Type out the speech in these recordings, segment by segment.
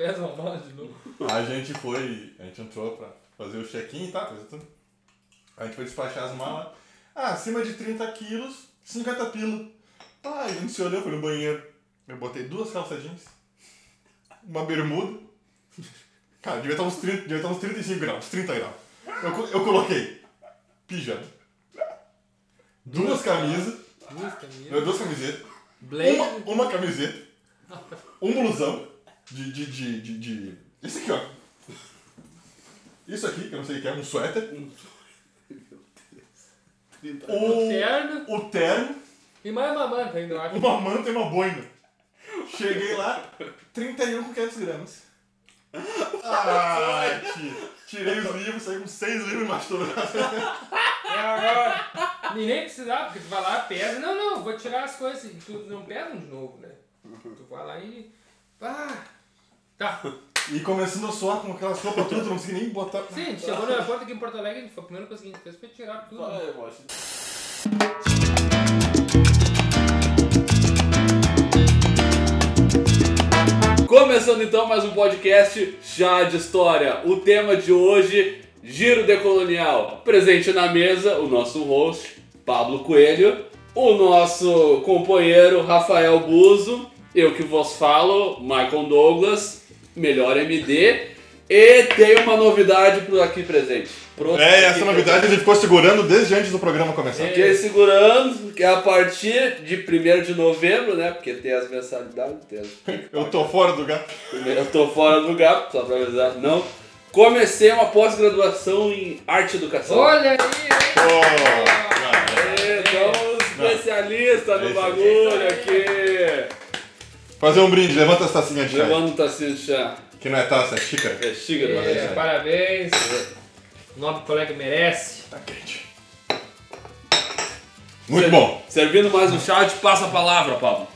pesa uma bala de novo. A gente foi, a gente entrou pra fazer o check-in e tudo. A gente foi despachar as malas. Ah, acima de 30 quilos, 50 pila. Ah, a gente se olhou, foi no banheiro. Eu botei duas calças jeans, uma bermuda. Cara, devia estar uns, 30, devia estar uns 35 graus, 30 graus. Eu, eu coloquei pijama, duas camisas, Duas camisas. duas camisetas, Blazer. uma, uma camiseta, um blusão de, de, de, de, de- Isso aqui, ó. Isso aqui, que eu não sei o que é, um suéter. O, Terno. o terno, E mais uma manta ainda, eu acho. uma manta e uma boina. Cheguei lá, 31 com 500 gramas. Ah, ti- tirei os livros, saí com seis livros embaixo do braço. É agora. E nem precisava, porque tu vai lá, pesa. Não, não, vou tirar as coisas. E tu não pesa de novo, né? Tu vai lá e. Ah! Tá. E começando a suar com aquelas roupas tudo, não consegui nem botar. Sim, a gente chegou no aeroporto aqui em Porto Alegre, foi a primeira coisa que a gente fez foi tirar tudo. Vai, Mocha. Começando então mais um podcast Chá de História. O tema de hoje, Giro Decolonial. Presente na mesa, o nosso host, Pablo Coelho, o nosso companheiro, Rafael Buzo, eu que vos falo, Michael Douglas, melhor MD, e tem uma novidade pro aqui presente. Pro É, aqui essa novidade ele ficou segurando desde antes do programa começar. Fiquei segurando, que é a partir de 1 de novembro, né? Porque tem as mensalidades, tem as... Eu tô fora do gato. Eu tô fora do gato, só pra avisar. Não. Comecei uma pós-graduação em arte e educação. Olha aí! Pô, É, Estamos especialistas É no bagulho aqui. Fazer um brinde, levanta essa tacinha de chá. Levando um tacinho de chá. Que não é taça, é xícara. É xícara, É, é. parabéns. O nobre colega merece. Tá quente. Muito Ser- bom. Servindo mais um chá, eu te passo a palavra, Pablo.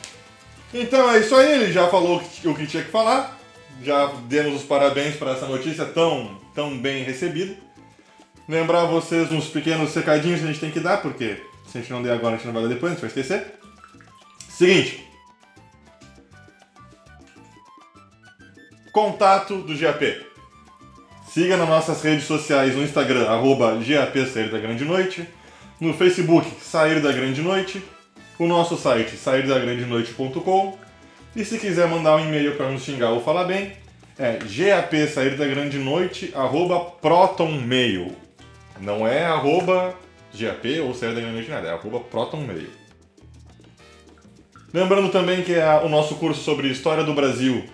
Então é isso aí, ele já falou o que tinha que falar. Já demos os parabéns para essa notícia tão, tão bem recebida. Lembrar vocês uns pequenos recadinhos que a gente tem que dar, porque se a gente não der agora, a gente não vai dar depois, a gente vai esquecer. Seguinte. Contato do GAP. Siga nas nossas redes sociais no Instagram, arroba GAP Sair da Grande Noite. No Facebook, Sair da Grande Noite. O nosso site, sairdagrandenoite.com. E se quiser mandar um e-mail para nos xingar ou falar bem, é gap sair da grande noite, arroba protonmail. Não é arroba gap ou sair da grande noite nada, é arroba protonmail. Lembrando também que a- o nosso curso sobre História do Brasil,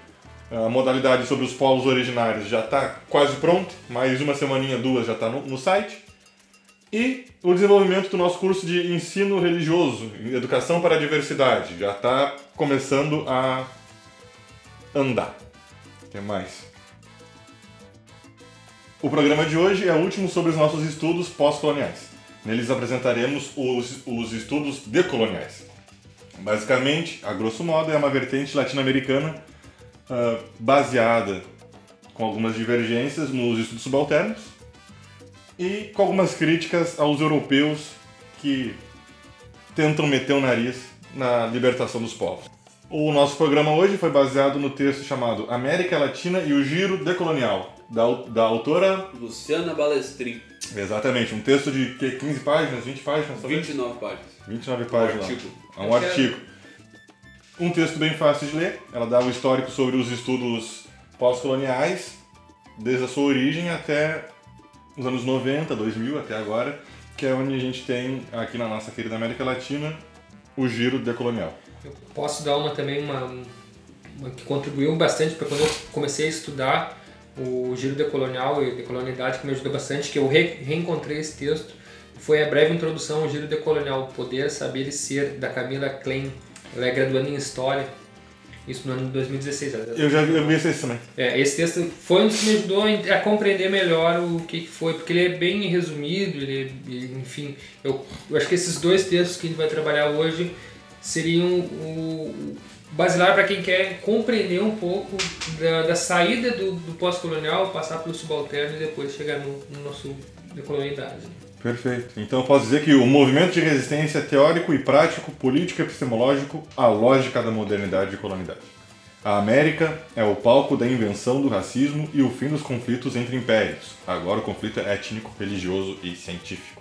a modalidade sobre os povos originários já está quase pronto, mais uma semaninha, duas já está no, no site. E o desenvolvimento do nosso curso de ensino religioso, educação para a diversidade, já está começando a andar. Que mais? O programa de hoje é o último sobre os nossos estudos pós-coloniais. Neles apresentaremos os, os estudos decoloniais. Basicamente, a grosso modo, é uma vertente latino-americana ah, baseada com algumas divergências nos estudos subalternos e com algumas críticas aos europeus que tentam meter o nariz na libertação dos povos. O nosso programa hoje foi baseado no texto chamado América Latina e o Giro Decolonial, da, da autora. Luciana Balestrin, Exatamente, um texto de que, 15 páginas, 20 páginas, talvez? 29 páginas. 29 Um páginas. artigo. É um artigo. Um texto bem fácil de ler. Ela dá o histórico sobre os estudos pós-coloniais, desde a sua origem até os anos 90, 2000, até agora, que é onde a gente tem, aqui na nossa querida América Latina, o giro decolonial. Eu posso dar uma também, uma, uma que contribuiu bastante para quando eu comecei a estudar o giro decolonial e decolonialidade, que me ajudou bastante, que eu re- reencontrei esse texto, foi a breve introdução ao giro decolonial, Poder, Saber e Ser, da Camila Klein. Ela é graduanda em História, isso no ano de 2016. ela- Eu já vi, eu vi esse texto também. É, esse texto foi um dos que me ajudou a compreender melhor o que foi, porque ele é bem resumido, ele, ele- enfim, eu, eu acho que esses dois textos que a gente vai trabalhar hoje seriam o, o basilar para quem quer compreender um pouco da, da saída do, do pós-colonial, passar pelo subalterno e depois chegar no, no nosso decolonialidade. Perfeito. Então eu posso dizer que o movimento de resistência é teórico e prático, político e epistemológico, a lógica da modernidade e colonialidade. A América é o palco da invenção do racismo e o fim dos conflitos entre impérios. Agora o conflito é étnico, religioso e científico.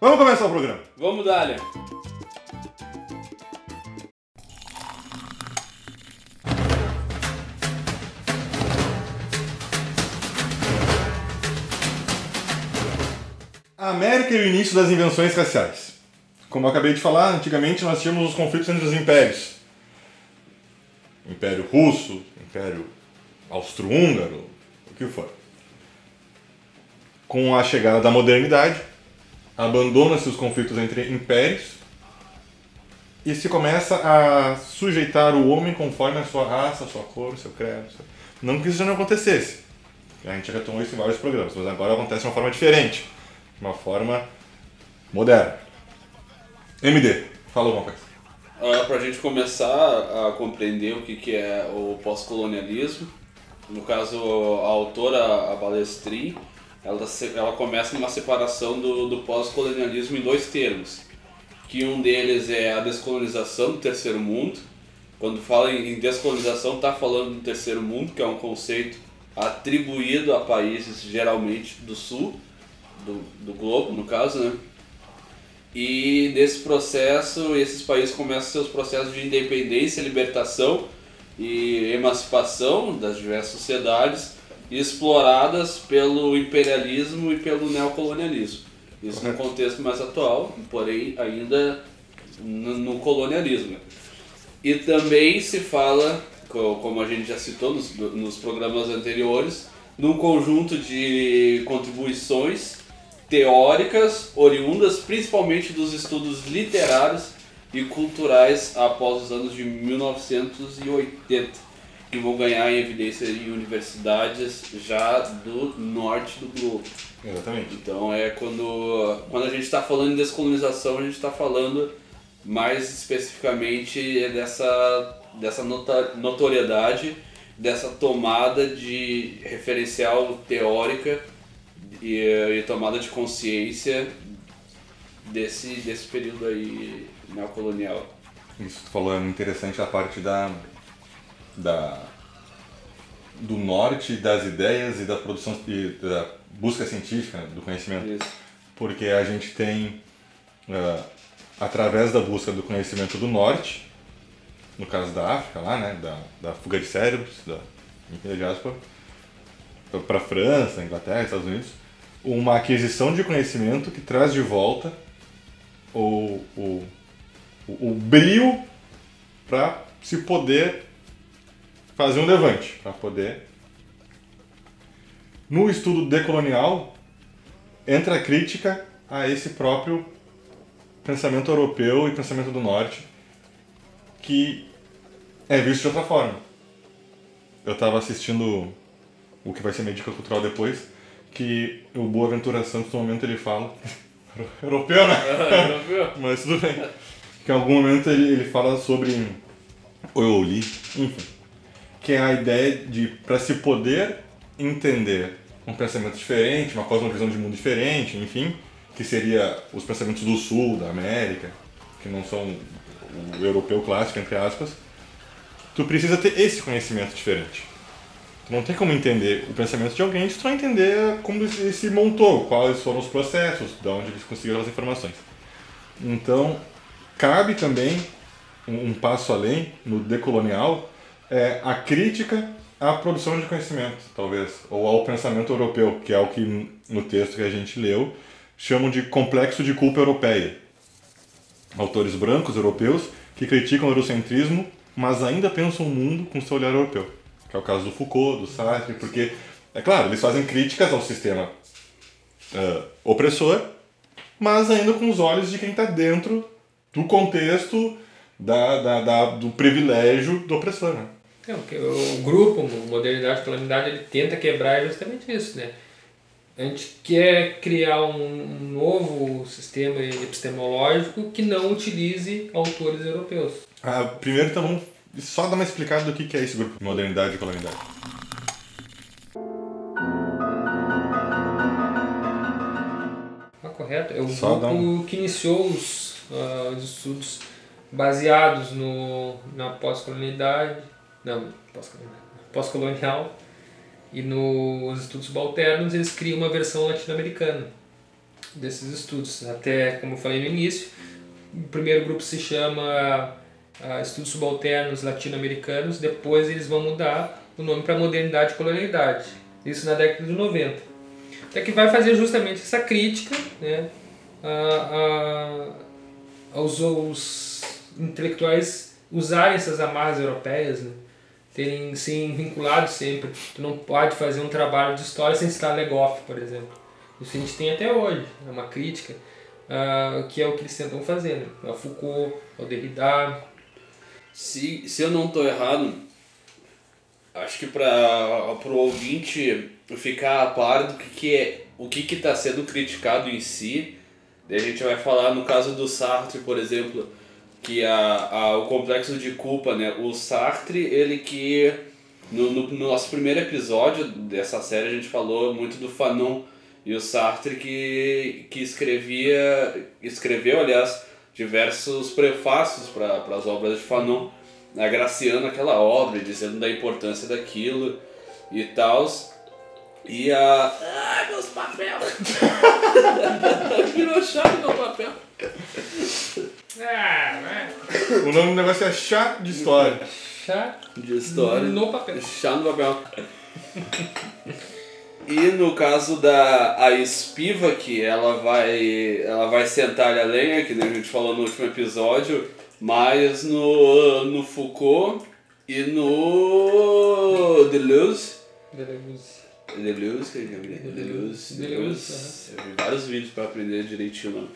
Vamos começar o programa. Vamos dar, A América e o início das invenções raciais. Como eu acabei de falar, antigamente nós tínhamos os conflitos entre os impérios. Império Russo, Império Austro-Húngaro, o que for. Com a chegada da modernidade, abandona-se os conflitos entre impérios e se começa a sujeitar o homem conforme a sua raça, a sua cor, seu credo. Seu... Não que isso já não acontecesse. A gente já retomou isso em vários programas, mas agora acontece de uma forma diferente uma forma moderna. MD, fala alguma coisa. Uh, Para a gente começar a compreender o que, que é o pós-colonialismo, no caso a autora, a Balestrin, ela, ela começa numa separação do, do pós-colonialismo em dois termos, que um deles é a descolonização do terceiro mundo, quando fala em descolonização está falando do terceiro mundo, que é um conceito atribuído a países geralmente do sul, do, do globo, no caso, né? E nesse processo, esses países começam seus processos de independência, libertação e emancipação das diversas sociedades exploradas pelo imperialismo e pelo neocolonialismo. Isso no contexto mais atual, porém ainda no, no colonialismo. E também se fala, como a gente já citou nos, nos programas anteriores, num conjunto de contribuições teóricas oriundas principalmente dos estudos literários e culturais após os anos de 1980, que vão ganhar em evidência em universidades já do norte do globo. Exatamente. Então é quando, quando a gente está falando em descolonização, a gente está falando mais especificamente dessa, dessa notoriedade, dessa tomada de referencial teórica e, e tomada de consciência desse, desse período aí neocolonial. Isso que tu falou é interessante a parte da, da do norte das ideias e da produção e da busca científica né, do conhecimento Isso. porque a gente tem uh, através da busca do conhecimento do norte no caso da África lá né da, da fuga de cérebros da para França Inglaterra Estados Unidos uma aquisição de conhecimento que traz de volta o, o, o, o brio para se poder fazer um levante, para poder. No estudo decolonial, entra a crítica a esse próprio pensamento europeu e pensamento do norte, que é visto de outra forma. Eu estava assistindo o que vai ser Medica Cultural depois, que o Boaventura Santos, no momento, ele fala. Europeu, né? Europeu. Mas tudo bem. Que em algum momento ele, ele fala sobre. Ou eu li, enfim. Que é a ideia de, para se poder entender um pensamento diferente, uma cosmovisão de mundo diferente, enfim, que seria os pensamentos do sul, da América, que não são o europeu clássico, entre aspas, tu precisa ter esse conhecimento diferente. Tu não tem como entender o pensamento de alguém se tu não entender como ele se montou, quais foram os processos, de onde eles conseguiram as informações. Então, cabe também um, um passo além, no decolonial, é a crítica à produção de conhecimento, talvez, ou ao pensamento europeu, que é o que no texto que a gente leu chamam de complexo de culpa europeia. Autores brancos europeus que criticam o eurocentrismo, mas ainda pensam o mundo com seu olhar europeu que é o caso do Foucault, do Sartre, porque, é claro, eles fazem críticas ao sistema uh, opressor, mas ainda com os olhos de quem está dentro do contexto da, da, da, do privilégio do opressor. Né? É, o grupo, Modernidade e Calamidade, ele tenta quebrar justamente isso, né? A gente quer criar um novo sistema epistemológico que não utilize autores europeus. Ah, primeiro, então, vamos só dar uma explicada do que é esse grupo de modernidade e calamidade. Ah, correto. É o Só grupo um... que iniciou os, uh, os estudos baseados no, na pós-colonialidade, não, pós-colonial e nos estudos subalternos eles criam uma versão latino-americana desses estudos. Até, como eu falei no início, o primeiro grupo se chama uh, Estudos Subalternos Latino-Americanos, depois eles vão mudar o nome para Modernidade e Colonialidade. Isso na década de 90. Até que vai fazer justamente essa crítica né, a, a, aos, aos intelectuais usarem essas amarras europeias, né, terem se vinculado sempre. Tu não pode fazer um trabalho de história sem citar Legoff, por exemplo. Isso a gente tem até hoje, é uma crítica, uh, que é o que eles tentam fazer. Né? Foucault, o Derrida. Se, se eu não estou errado, acho que para o ouvinte ficar a par do que, que é o que está sendo criticado em si, daí a gente vai falar no caso do Sartre, por exemplo, que a, a, o complexo de culpa, né? O Sartre, ele que no, no, no nosso primeiro episódio dessa série a gente falou muito do Fanon e o Sartre que, que escrevia, escreveu, aliás, diversos prefácios para as obras de Fanon, agraciando aquela obra, dizendo da importância daquilo e tal. E a. Ai, meus papéis! Virou chave meu papel. Ah, né? O nome do negócio é chá de história. Chá De história. no papel. Chá no papel. E no caso da a Espiva, que ela vai, ela vai sentar a lenha, que nem a gente falou no último episódio, mas no, no Foucault e no Deleuze. Deleuze. Deleuze, que eu vi? Deleuze. Deleuze. Eu vi vários vídeos para aprender direitinho nome.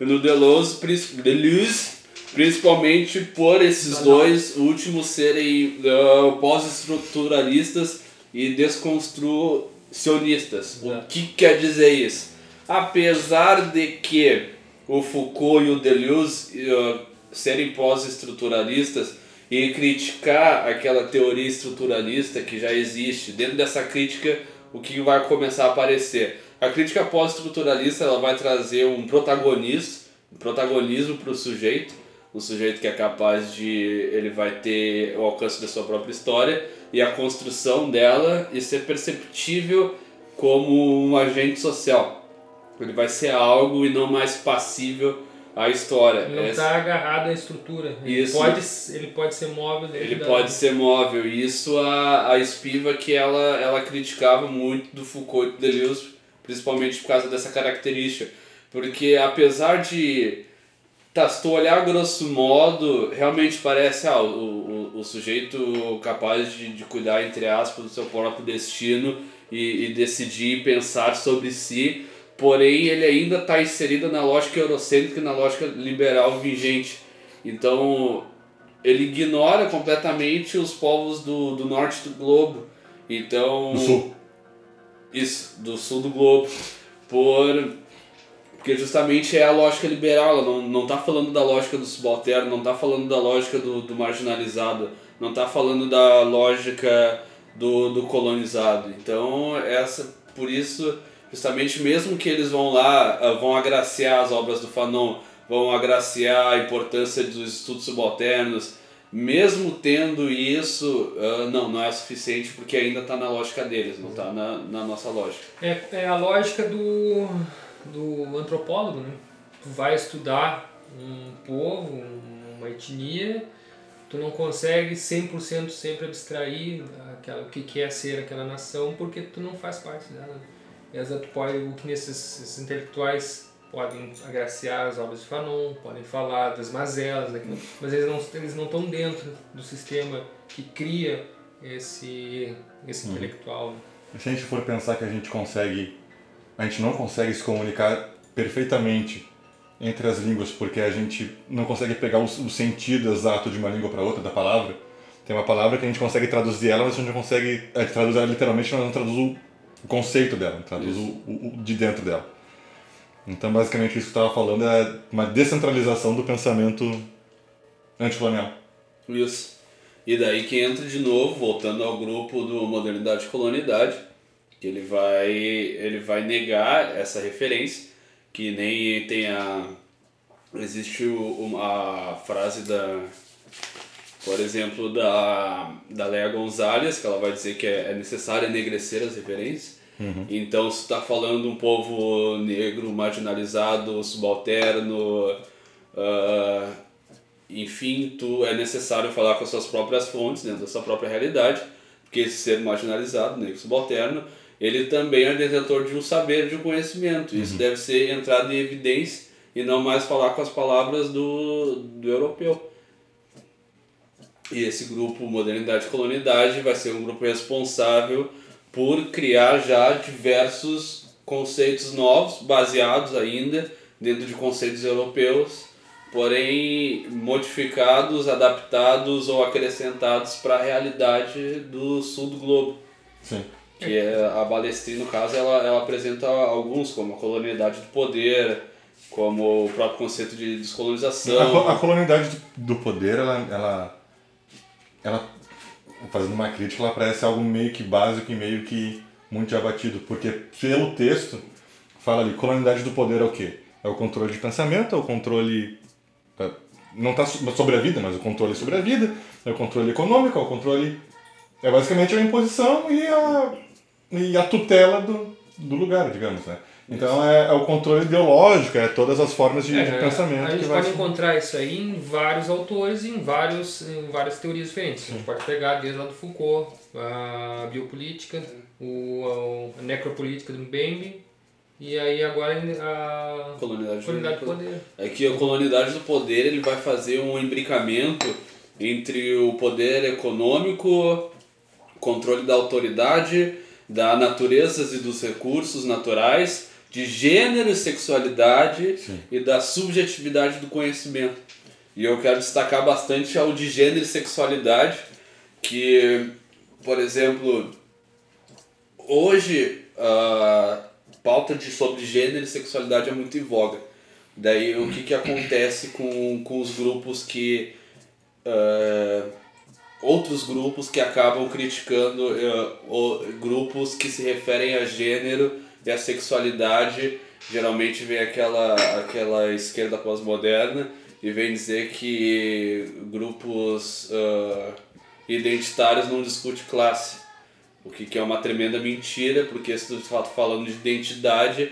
E no Deleuze, Deleuze, principalmente por esses dois últimos serem ah, pós-estruturalistas e desconstrucionistas. O Exato. que quer dizer isso? Apesar de que o Foucault e o Deleuze ah, serem pós-estruturalistas e criticar aquela teoria estruturalista que já existe, dentro dessa crítica, o que vai começar a aparecer? A crítica pós-estruturalista ela vai trazer um protagonista, um protagonismo para o sujeito, um sujeito que é capaz de ele vai ter o alcance da sua própria história e a construção dela e ser perceptível como um agente social. Ele vai ser algo e não mais passível à história. Ele não está agarrado à estrutura. Ele Isso. pode, ele pode ser móvel ele da- pode ser móvel. E isso a, a Spiva que ela, ela criticava muito do Foucault e do Deleuze, principalmente por causa dessa característica. Porque apesar de. Tá, se tu olhar grosso modo, realmente parece ah, o, o, o sujeito capaz de, de cuidar, entre aspas, do seu próprio destino e, e decidir e pensar sobre si, porém ele ainda está inserido na lógica eurocêntrica e na lógica liberal vigente. Então, ele ignora completamente os povos do, do norte do globo. Então. Do sul. Isso, do sul do globo. Por. Porque justamente é a lógica liberal, ela não, não tá falando da lógica do subalterno, não tá falando da lógica do, do marginalizado, não tá falando da lógica do, do colonizado. Então, essa, por isso, justamente mesmo que eles vão lá, ah, vão agraciar as obras do Fanon, vão agraciar a importância dos estudos subalternos, mesmo tendo isso, ah, não, não é suficiente porque ainda está na lógica deles, não está na, na nossa lógica. É, é a lógica do, do antropólogo, né? Tu vai estudar um povo, uma etnia, tu não consegue 100% sempre abstrair aquela, o que que é ser aquela nação porque tu não faz parte dela. E vezes tu pode, o que nesses esses intelectuais podem agraciar as obras de Fanon, podem falar das mazelas, daquilo, mas eles não eles não estão dentro do sistema que cria esse esse intelectual. né? Se a gente for pensar que a gente consegue, a gente não consegue se comunicar perfeitamente entre as línguas porque a gente não consegue pegar o, o sentido exato de uma língua para outra da palavra. Tem uma palavra que a gente consegue traduzir ela, mas a gente não consegue a gente traduz ela literalmente, mas não traduz o, conceito dela, traduz o, o, o de dentro dela. Então, basicamente, isso que eu estava falando é uma descentralização do pensamento anticolonial. Isso. E daí que entra de novo, voltando ao grupo do Modernidade e Colonialidade, que ele vai, ele vai negar essa referência, que nem tem a, existe o- uma a frase da, por exemplo, da, da Leia Gonzalez, que ela vai dizer que é, é necessário enegrecer as referências. Então, se está falando um povo negro, marginalizado, subalterno, ah, enfim, tu é necessário falar com as suas próprias fontes, dentro da sua própria realidade, porque esse ser marginalizado, negro, subalterno, ele também é detentor de um saber, de um conhecimento. Isso deve ser entrado em evidência e não mais falar com as palavras do, do europeu. E esse grupo Modernidade e Colonidade vai ser um grupo responsável por criar já diversos conceitos novos, baseados ainda dentro de conceitos europeus, porém modificados, adaptados ou acrescentados para a realidade do sul do globo. Sim. Que é, a Balestrin, no caso, ela, ela apresenta alguns, como a colonialidade do poder, como o próprio conceito de descolonização. A, a colonialidade do, poder, ela, ela, ela, fazendo uma crítica, ela parece algo meio que básico e meio que muito já batido, porque pelo texto fala ali, colonialidade do poder é o quê? É o controle de pensamento, é o controle, é, não está sobre a vida, mas o controle sobre a vida, é o controle econômico, é o controle, é basicamente a imposição e a, e a tutela do, do lugar, digamos, né? Então é, é o controle ideológico, é todas as formas de, de É, pensamento a gente pode encontrar isso aí em vários autores, em, vários, em várias teorias diferentes. A gente pode pegar desde lá do Foucault, a biopolítica, o, a necropolítica do Mbembe, e aí agora a Colonialidade do colonialidade do poder. poder. É que a colonialidade do poder ele vai fazer um imbricamento entre o poder econômico, controle da autoridade, da natureza e dos recursos naturais, de gênero e sexualidade Sim. e da subjetividade do conhecimento. E eu quero destacar bastante o de gênero e sexualidade, que, por exemplo, hoje a pauta de, sobre gênero e sexualidade é muito em voga. Daí o que, que acontece com, com os grupos que. eh, outros grupos que acabam criticando eh, o- grupos que se referem a gênero e a sexualidade. Geralmente vem aquela, aquela esquerda pós-moderna e vem dizer que grupos ah, identitários não discutem classe. O que, que é uma tremenda mentira, porque se tu fato falando de identidade,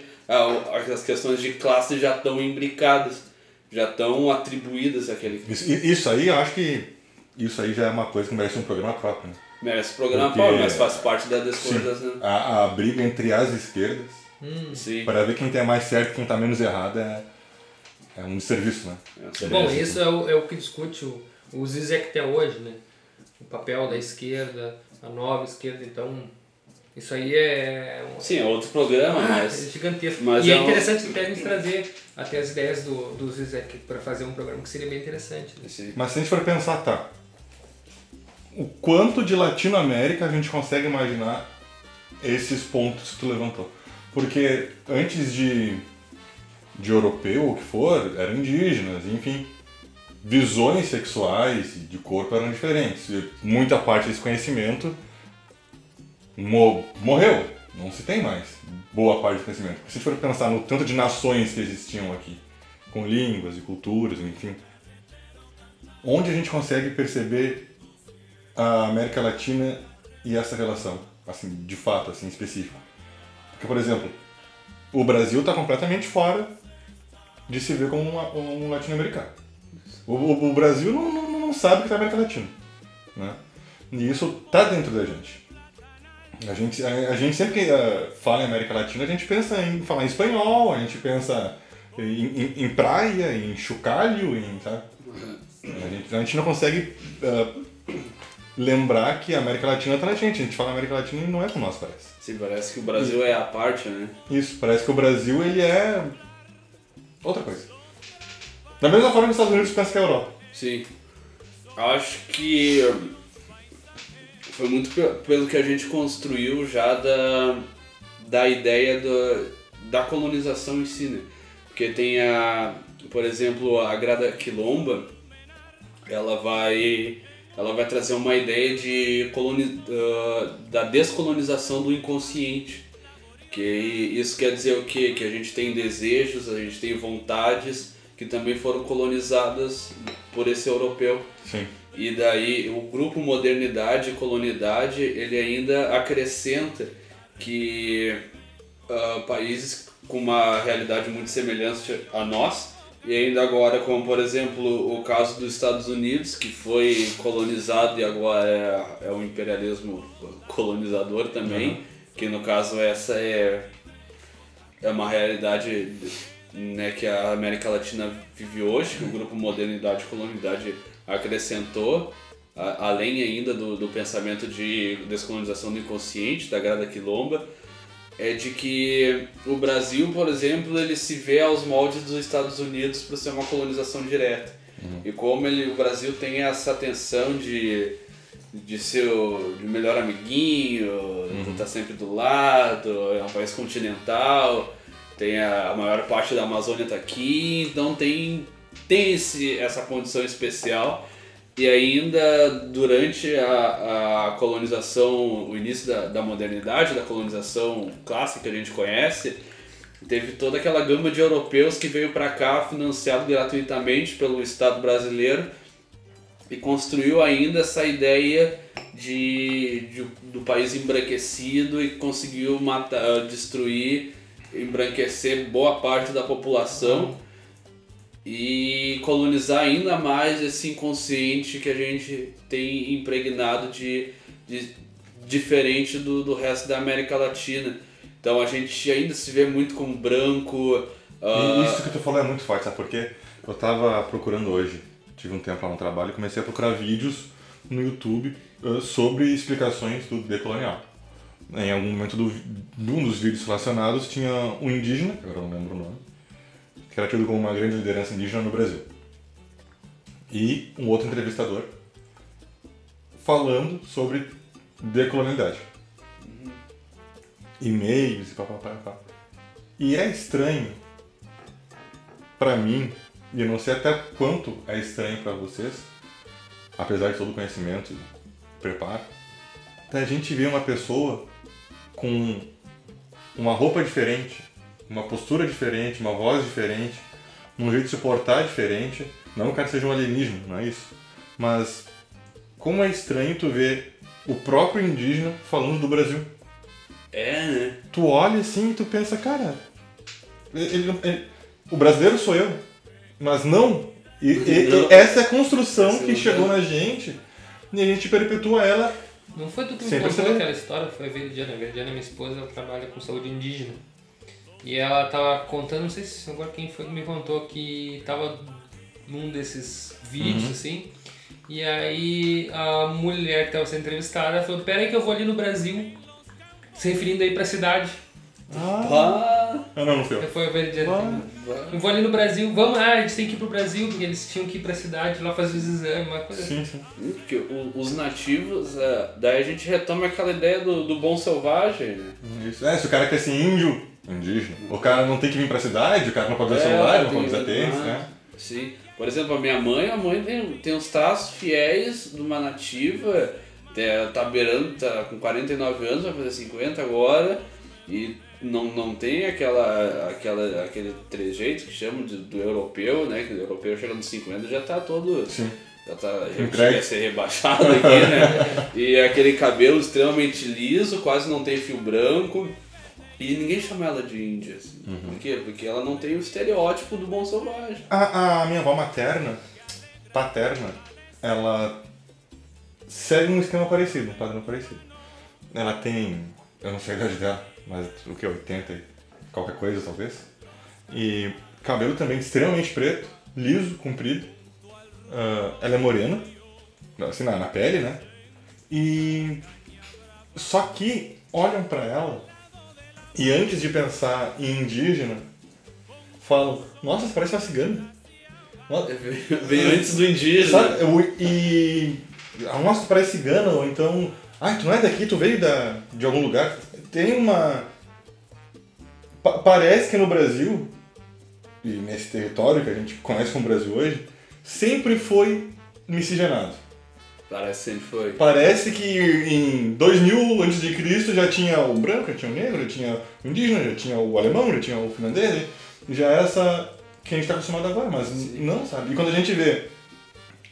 as questões de classe já estão imbricadas, já estão atribuídas àquele. Isso, isso aí, eu acho que isso aí já é uma coisa que merece um programa próprio, né? Merece programa, Porque- Paulo, mas faz parte da descolonização. A, a briga entre as esquerdas, Sim. para ver quem tem mais certo e quem tá menos errado, é, é um serviço, né? É, Bom, Beleza. isso é o, é o que discute o, o Zizek até hoje, né? O papel da esquerda, a nova esquerda, então isso aí é, um, Sim, é outro programa, é mas. gigantesco. mas e é é um- interessante até a gente trazer até as ideias do, do Zizek para fazer um programa que seria bem interessante. né? Mas se a gente for pensar, tá, o quanto de Latinoamérica a gente consegue imaginar esses pontos que tu levantou? Porque antes de, de europeu o que for, eram indígenas, enfim. Visões sexuais e de corpo eram diferentes. E muita parte desse conhecimento mo- morreu, não se tem mais boa parte do conhecimento. Se for pensar no tanto de nações que existiam aqui, com línguas e culturas, enfim, onde a gente consegue perceber a América Latina e essa relação, assim, de fato, assim, específico. Porque, por exemplo, o Brasil está completamente fora de se ver como um, um latino-americano. O, o- o Brasil não, não, não sabe que está América Latina, né? E isso está dentro da gente. A gente, a, a gente sempre que eh, fala em América Latina, a gente pensa em falar em espanhol, a gente pensa em, em, em praia, em chocalho, em, sabe? A gente, a gente não consegue eh, lembrar que a América Latina tá na gente. A gente fala América Latina e não é como nós, parece. Sim, parece que o Brasil é a parte, né? Isso, parece que o Brasil, ele é outra coisa. Da mesma forma que os Estados Unidos pensam que é a Europa. Sim. Acho que foi muito pe- pelo que a gente construiu já da, da ideia do, da colonização em si, né? Porque tem a, por exemplo, a Grada Quilomba, ela vai, ela vai trazer uma ideia de coloni, ah, da descolonização do inconsciente. Que isso quer dizer o quê? Que a gente tem desejos, a gente tem vontades que que também foram colonizadas por esse europeu. Sim. E daí o grupo Modernidade e Colonidade, ele ainda acrescenta que uh, países com uma realidade muito semelhante a nós, e ainda agora, como por exemplo o caso dos Estados Unidos, que foi colonizado e agora é, é um imperialismo colonizador também, uhum. que no caso essa é, é uma realidade né, que a América Latina vive hoje, que o grupo Modernidade e Colonidade acrescentou, a, além ainda do, do pensamento de descolonização do inconsciente, da Grada Quilomba, é de que o Brasil, por exemplo, ele se vê aos moldes dos Estados Unidos para ser uma colonização direta. Uhum. E como ele, o Brasil tem essa tensão de, de ser o de melhor amiguinho, uhum. de estar sempre do lado, é um país continental, tem a, a maior parte da Amazônia está aqui, então tem, tem esse, essa condição especial e ainda durante a, a colonização, o início da, da modernidade, da colonização clássica que a gente conhece, teve toda aquela gama de europeus que veio para cá financiado gratuitamente pelo Estado brasileiro e construiu ainda essa ideia de, de do país embranquecido e conseguiu matar, destruir, embranquecer boa parte da população e colonizar ainda mais esse inconsciente que a gente tem impregnado de, de diferente do, do resto da América Latina. Então a gente ainda se vê muito como branco. Uh... Isso que tu falou é muito forte, sabe por quê? Eu tava procurando hoje, tive um tempo lá no trabalho e comecei a procurar vídeos no YouTube uh, sobre explicações do decolonial. Em algum momento do, de um dos vídeos relacionados tinha um indígena, agora eu não lembro o nome, que era tido como uma grande liderança indígena no Brasil. E um outro entrevistador falando sobre decolonialidade. E-mails e papapá. E é estranho para mim, e eu não sei até quanto é estranho para vocês, apesar de todo o conhecimento e preparo, a gente ver uma pessoa com uma roupa diferente, uma postura diferente, uma voz diferente, um jeito de se portar diferente. Não que o cara seja um alienígena, não é isso. Mas como é estranho tu ver o próprio indígena falando do Brasil. É, né? Tu olha assim e tu pensa, cara, ele, ele, o brasileiro sou eu, mas não. E, e, não. essa é a construção que chegou na gente e a gente perpetua ela. Não foi tu que me contou aquela história, foi a Veridiana. A Veridiana, minha esposa, ela trabalha com saúde indígena. E ela tava contando, não sei se agora quem foi que me contou que tava num desses vídeos, uhum. assim. E aí a mulher que tava sendo entrevistada falou, pera aí que eu vou ali no Brasil, se referindo aí pra cidade. Ah, ah não, não foi. Foi. Eu vou ali no Brasil, vamos lá, a gente tem que ir pro Brasil, porque eles tinham que ir pra cidade lá fazer os exames, uma coisa sim, sim. Porque os nativos, é, daí a gente retoma aquela ideia do, do bom selvagem, né? Isso. É, se o cara quer ser índio, indígena. O cara não tem que vir pra cidade, o cara não pode usar é, celular, não pode usar tênis, né? Sim. Por exemplo, a minha mãe, a mãe tem, tem os traços fiéis de uma nativa, tá beirando, tá com 49 anos, vai fazer 50 agora, e não, não tem aquela, aquela, aquele trejeito que chamam de, do europeu, né? Que o europeu chega nos 50 já tá todo. Sim. Já tá a ser rebaixado aqui, né? e aquele cabelo extremamente liso, quase não tem fio branco. E ninguém chama ela de índia, assim. Uhum. Por quê? Porque ela não tem o estereótipo do bom selvagem. A, a minha avó materna, paterna, ela segue um esquema parecido, um padrão parecido. Ela tem, eu não sei a idade dela, mas o que, 80 e qualquer coisa talvez. E cabelo também extremamente preto, liso, comprido. Uh, ela é morena, assim, na, na pele, né? E só que olham para ela e antes de pensar em indígena, falam, nossa, parece uma cigana. Veio antes do indígena. Sabe? E. Nossa, parece cigana, ou então. Ah, tu não é daqui, tu veio da, de algum lugar. Tem uma. Pa parece que no Brasil, e nesse território que a gente conhece como Brasil hoje, sempre foi miscigenado. Parece sempre foi. Parece que em 2000 a.C. já tinha o branco, já tinha o negro, já tinha o indígena, já tinha o alemão, já tinha o finlandês, já essa que a gente tá acostumado agora, mas não, sabe? E quando a gente vê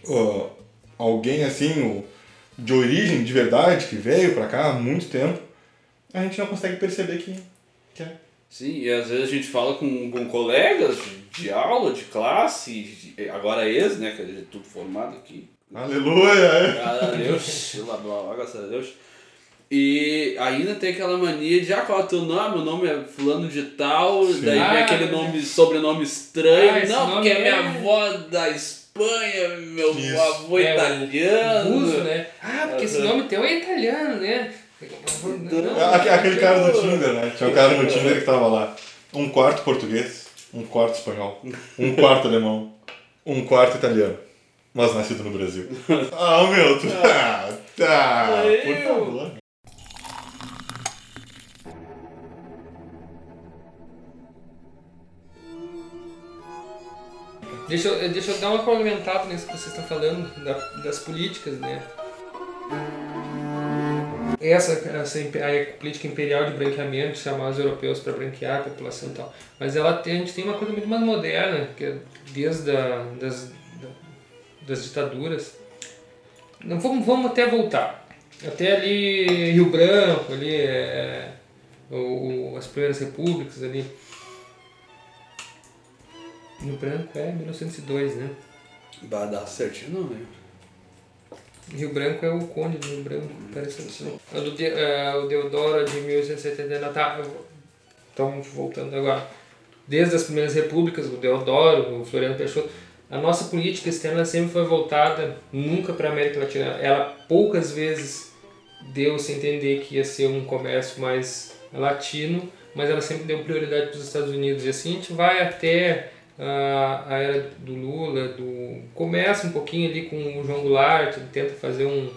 ó, alguém assim, o- de origem, de verdade, que veio pra cá há muito tempo, a gente não consegue perceber que, que é. Sim, e às vezes a gente fala com, com colegas de, de aula, de classe, de- agora ex, né, que é tudo formado aqui. Aleluia! é. Graças a Deus, graças a Deus. E ainda tem aquela mania de, ah, qual é o teu nome? Meu nome é fulano de tal, daí vem Ah, aquele nome, sobrenome estranho. Ah, não, porque é minha é- avó da Espanha, meu Isso. avô É, o italiano. Russo, né? Ah, porque esse nome teu é italiano, né? Não, É, aque- Aquele cara do Tinder, né? Tinha um cara no Tinder que tava lá. Um quarto português, um quarto espanhol, um quarto alemão, um quarto italiano. Mas nascido no Brasil. Ah, meu, tu... Ah, tá, por favor. Deixa eu, deixa eu dar uma complementada nisso que vocês estão falando, da- das políticas, né? Essa, essa a política imperial de branqueamento, chamar os europeus para branquear a população e tal, mas ela tem, a gente tem uma coisa muito mais moderna, que é desde a, das, da- das ditaduras. Não, vamos, vamos até voltar. Até ali Rio Branco, ali é, o, o- as primeiras repúblicas ali. Rio Branco é 1902, né? Vai dar certinho, não lembro. Rio Branco é o Conde do Rio Branco, parece assim. O, do De, é, o Deodoro é de 1879. Tá, eu- então voltando agora. Desde as primeiras repúblicas, o Deodoro, o Floriano Peixoto, a nossa política externa sempre foi voltada nunca para a América Latina. Ela poucas vezes deu-se a entender que ia ser um comércio mais latino, mas ela sempre deu prioridade para os Estados Unidos. E assim a gente vai até a, a era do Lula, do começa um pouquinho ali com o João Goulart, ele tenta fazer um,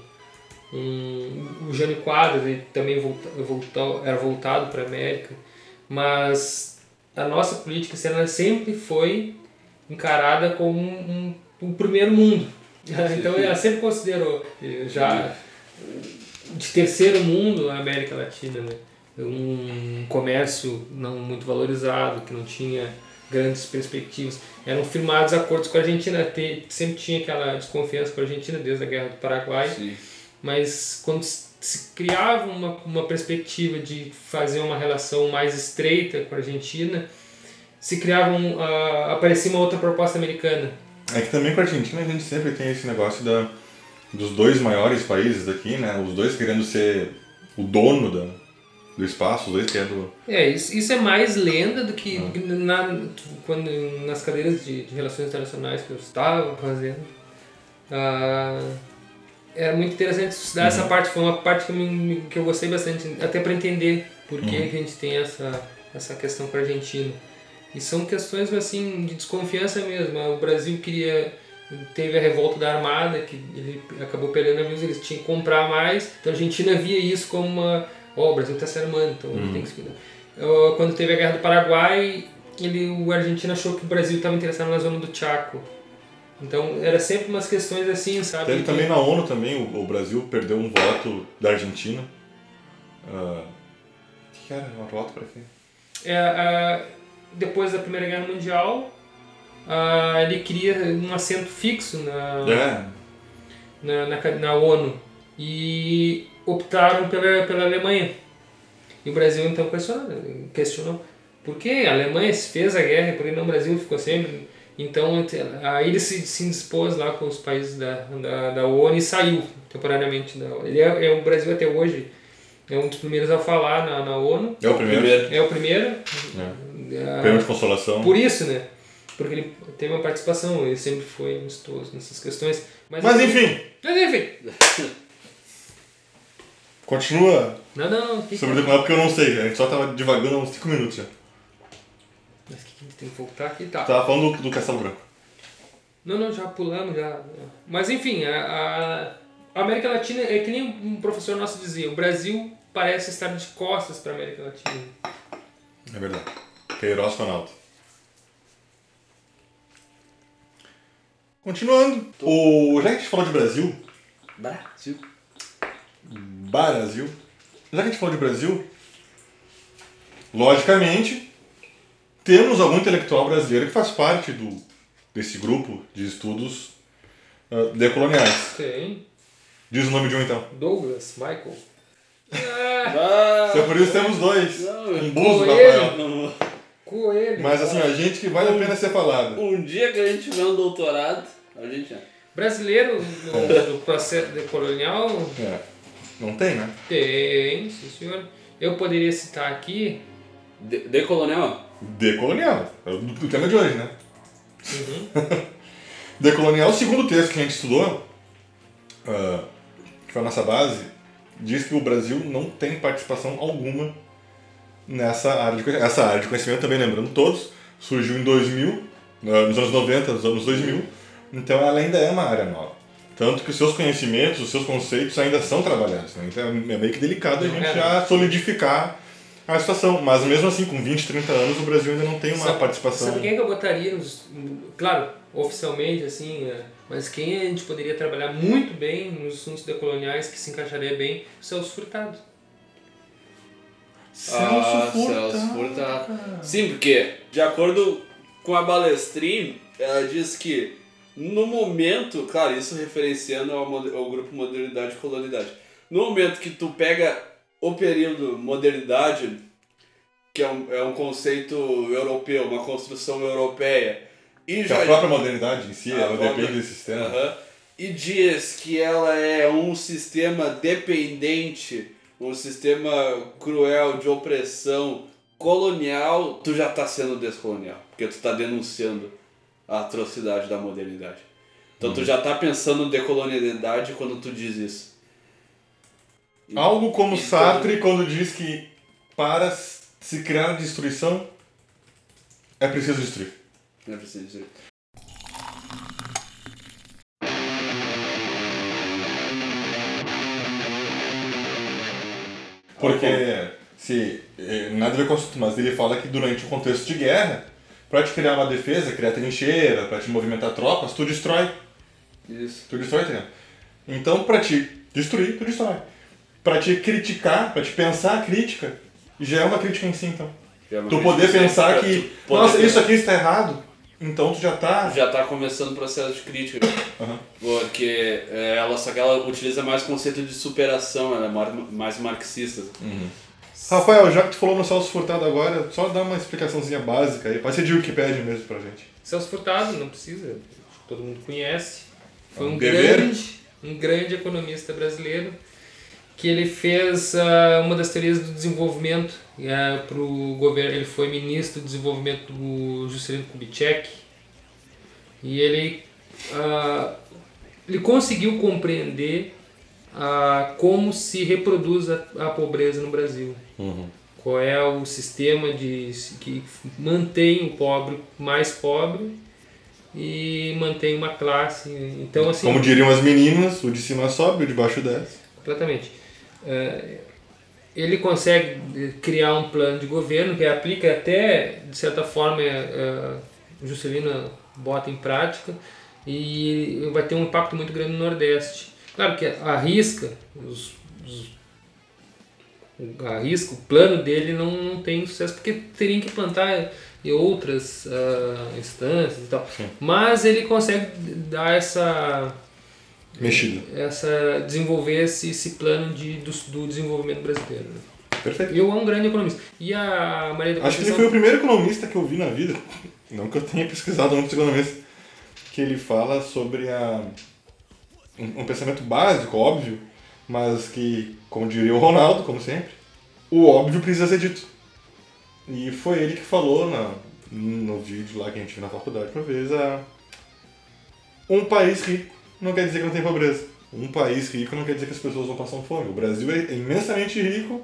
um o Jânio Quadros, ele também voltou, era voltado para a América, mas a nossa política externa sempre foi encarada como um, um, um primeiro mundo. Então ela sempre considerou já de terceiro mundo a América Latina, né? um comércio não muito valorizado, que não tinha grandes perspectivas. Eram firmados acordos com a Argentina, sempre tinha aquela desconfiança com a Argentina desde a Guerra do Paraguai, Sim. mas quando se se criava uma, uma perspectiva de fazer uma relação mais estreita com a Argentina, se criava um, ah, aparecia uma outra proposta americana. É que também com a Argentina a gente sempre tem esse negócio da, dos dois maiores países daqui, né? Os dois querendo ser o dono da, do espaço, os dois querendo. É, isso, isso é mais lenda do que na, quando, nas cadeiras de, de relações internacionais que eu estava fazendo. Ah, era muito interessante estudar essa parte, foi uma parte que, eu me- que eu gostei bastante, até para entender por que, que a gente tem essa, essa questão com a Argentina. E são questões assim de desconfiança mesmo. O Brasil queria teve a revolta da Armada, que ele acabou perdendo navios, eles tinham que comprar mais. Então a Argentina via isso como uma. Ó, o Brasil está se armando, então tem que se cuidar. Quando teve a Guerra do Paraguai, ele, o Argentina achou que o Brasil estava interessado na zona do Chaco. Então era sempre umas questões assim, sabe? Teve também na ONU também, o, o Brasil perdeu um voto da Argentina. O que era? Um voto pra quê? É, ah, depois da Primeira Guerra Mundial, ah, ele queria um assento fixo na, É, na, na, na ONU e optaram pela, pela Alemanha. E o Brasil então questionou, questionou por que a Alemanha fez a guerra, por que não o Brasil ficou sempre. Então aí ele se, se indispôs lá com os países da, da, da ONU e saiu temporariamente da ONU. Ele é, é o Brasil até hoje é um dos primeiros a falar na, na ONU. é o primeiro. É o primeiro. É. Ah, Prêmio de consolação. por isso, né? Porque ele teve uma participação, ele sempre foi amistoso nessas questões. Mas, Mas enfim, Mas enfim. continua Não, não, não. Sobre o decolar porque eu não sei. A gente só tava divagando há uns 5 minutos já. Mas que que a gente tem que voltar aqui? Tá. Tava falando do, do Castelo Branco. Não, não, já pulamos, já. Mas enfim, a, a- a América Latina, é que nem um professor nosso dizia, o Brasil parece estar de costas para a América Latina. É verdade. Queiroz Ronaldo. Continuando. O, já que a gente falou de Brasil, Brasil. Brasil. Já que a gente falou de Brasil, logicamente, temos algum intelectual brasileiro que faz parte do, desse grupo de estudos uh, decoloniais. Tem. Diz o nome de um então. Douglas, Michael. Ah, Então por isso temos dois. Não, Um buzo, Coelho. Rafael. não- Coelho. Mas assim, a gente que vale a pena ser falado. um dia que a gente tiver um doutorado, a gente já. Brasileiro no processo decolonial É. Não tem, né? tem, sim senhor. Eu poderia citar aqui. De, decolonial? Decolonial. É o do tema de hoje, né? Uhum. Decolonial, o segundo texto que a gente estudou, ah, que foi a nossa base, diz que o Brasil não tem participação alguma nessa área de conhecimento. Essa área de conhecimento, também lembrando todos, surgiu em 2000, ah, nos anos 90, nos anos 2000, então ela ainda é uma área nova. Tanto que os seus conhecimentos, os seus conceitos ainda são trabalhados. Né? Então é meio que delicado a gente é, já solidificar a situação. Mas mesmo assim, com 20, 30 anos, o Brasil ainda não tem uma Sabe- participação. Sabe quem é que eu botaria? nos- claro, oficialmente, assim, é, mas quem a gente poderia trabalhar muito bem nos assuntos decoloniais, que se encaixaria bem? Celso Furtado. Ah, Celso Furtado. Sim, porque, de acordo com a Balestrin, ela diz que no momento, claro, isso referenciando ao, ao grupo Modernidade e Colonidade, no momento que tu pega o período Modernidade, que é um, é um conceito europeu, uma construção europeia, e Que já a própria modernidade em si, A ela própria- depende desse sistema. E diz que ela é um sistema dependente, um sistema cruel de opressão colonial, tu já tá sendo descolonial, porque tu tá denunciando a atrocidade da modernidade. Então tu já tá pensando em decolonialidade quando tu diz isso. E- Algo como Então- Sartre quando diz que para se criar destruição é preciso destruir. É preciso dizer. Porque se eh, nada a ver com o assunto, mas ele fala que durante o contexto de guerra, para te criar uma defesa, criar trincheira, para te movimentar tropas, tu destrói. Isso. Tu destrói, entendeu? Então, para te destruir, tu destrói. Para te criticar, para te pensar a crítica, já é uma crítica em si, então. É Tu poder pensar que, poder nossa, isso aqui está errado, então tu já tá. já tá começando o processo de crítica. Aham. Porque é, ela só que ela utiliza mais o conceito de superação, ela é mais marxista. Rafael, já que tu falou no Celso Furtado agora, só dá uma explicaçãozinha básica aí. Pode ser de Wikipedia mesmo pra gente. Celso Furtado, não precisa, todo mundo conhece. Foi Um um dever. grande, um grande economista brasileiro que ele fez ah, uma das teorias do desenvolvimento para o governo. Ele foi ministro do desenvolvimento do Juscelino Kubitschek e ele, ah, ele conseguiu compreender ah, como se reproduz a, a pobreza no Brasil. Qual é o sistema de, que mantém o pobre mais pobre e mantém uma classe. Então, assim. Como diriam as meninas, o de cima sobe, o de baixo desce. Completamente. É, ele consegue criar um plano de governo que aplica até, de certa forma, o Juscelino bota em prática e vai ter um impacto muito grande no Nordeste. Claro que arrisca, os, os, o- arrisca, o plano dele não, não tem sucesso porque teriam que plantar em outras ah, instâncias e tal. Sim. Mas ele consegue dar essa Mexida. essa desenvolver esse, esse plano de, do, do desenvolvimento brasileiro. né? Perfeito. Eu é um grande economista. E a Maria da Acho que ele Conceição- foi o primeiro economista que eu vi na vida, não que eu tenha pesquisado muitos economistas, que ele fala sobre a, um, um pensamento básico, óbvio, mas que, como diria o Ronaldo, como sempre, o óbvio precisa ser dito. E foi ele que falou na, no vídeo lá que a gente viu na faculdade uma vez, a, um país rico não quer dizer que não tem pobreza. Um país rico não quer dizer que as pessoas não passam fome. O Brasil é imensamente rico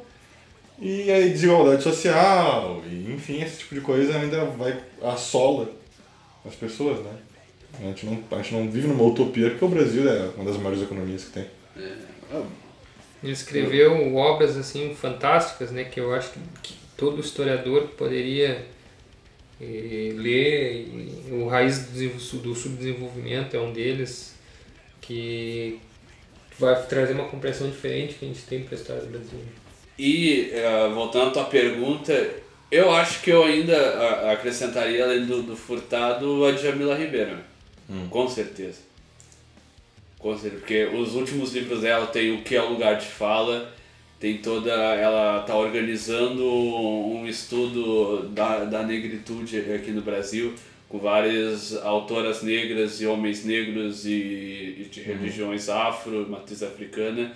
e a desigualdade social, e enfim, esse tipo de coisa ainda vai assola as pessoas, né? A gente, não, a gente não vive numa utopia porque o Brasil é uma das maiores economias que tem. Ele escreveu obras assim fantásticas, né, que eu acho que, todo historiador poderia eh, ler. O Raiz do Subdesenvolvimento é um deles, que vai trazer uma compreensão diferente que a gente tem para a história do Brasil. E, eh, voltando à tua pergunta, Eu acho que eu ainda acrescentaria, além do, do Furtado, a Djamila Ribeiro. Com certeza. Com certeza. Porque os últimos livros dela tem o que é o lugar de fala, tem toda. Ela tá organizando um estudo da, da negritude aqui no Brasil, com várias autoras negras e homens negros e, e de religiões afro, matriz africana.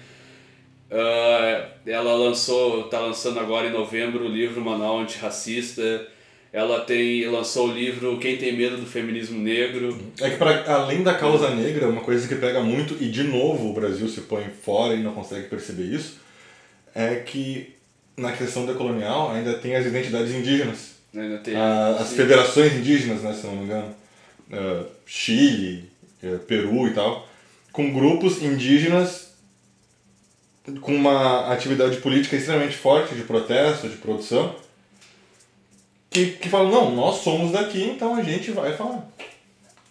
Ah, ela lançou, tá lançando agora em novembro o livro Manual Antirracista. Ela tem lançou o livro Quem tem medo do feminismo negro. É que pra, além da causa negra, uma coisa que pega muito, e de novo o Brasil se põe fora e não consegue perceber isso, é que na questão decolonial ainda tem as identidades indígenas. Tem A- as sim. federações indígenas, né, se não me engano. Ah, Chile, eh, Peru e tal. Com grupos indígenas com uma atividade política extremamente forte de protesto, de produção, que, que falam, não, nós somos daqui, então a gente vai falar.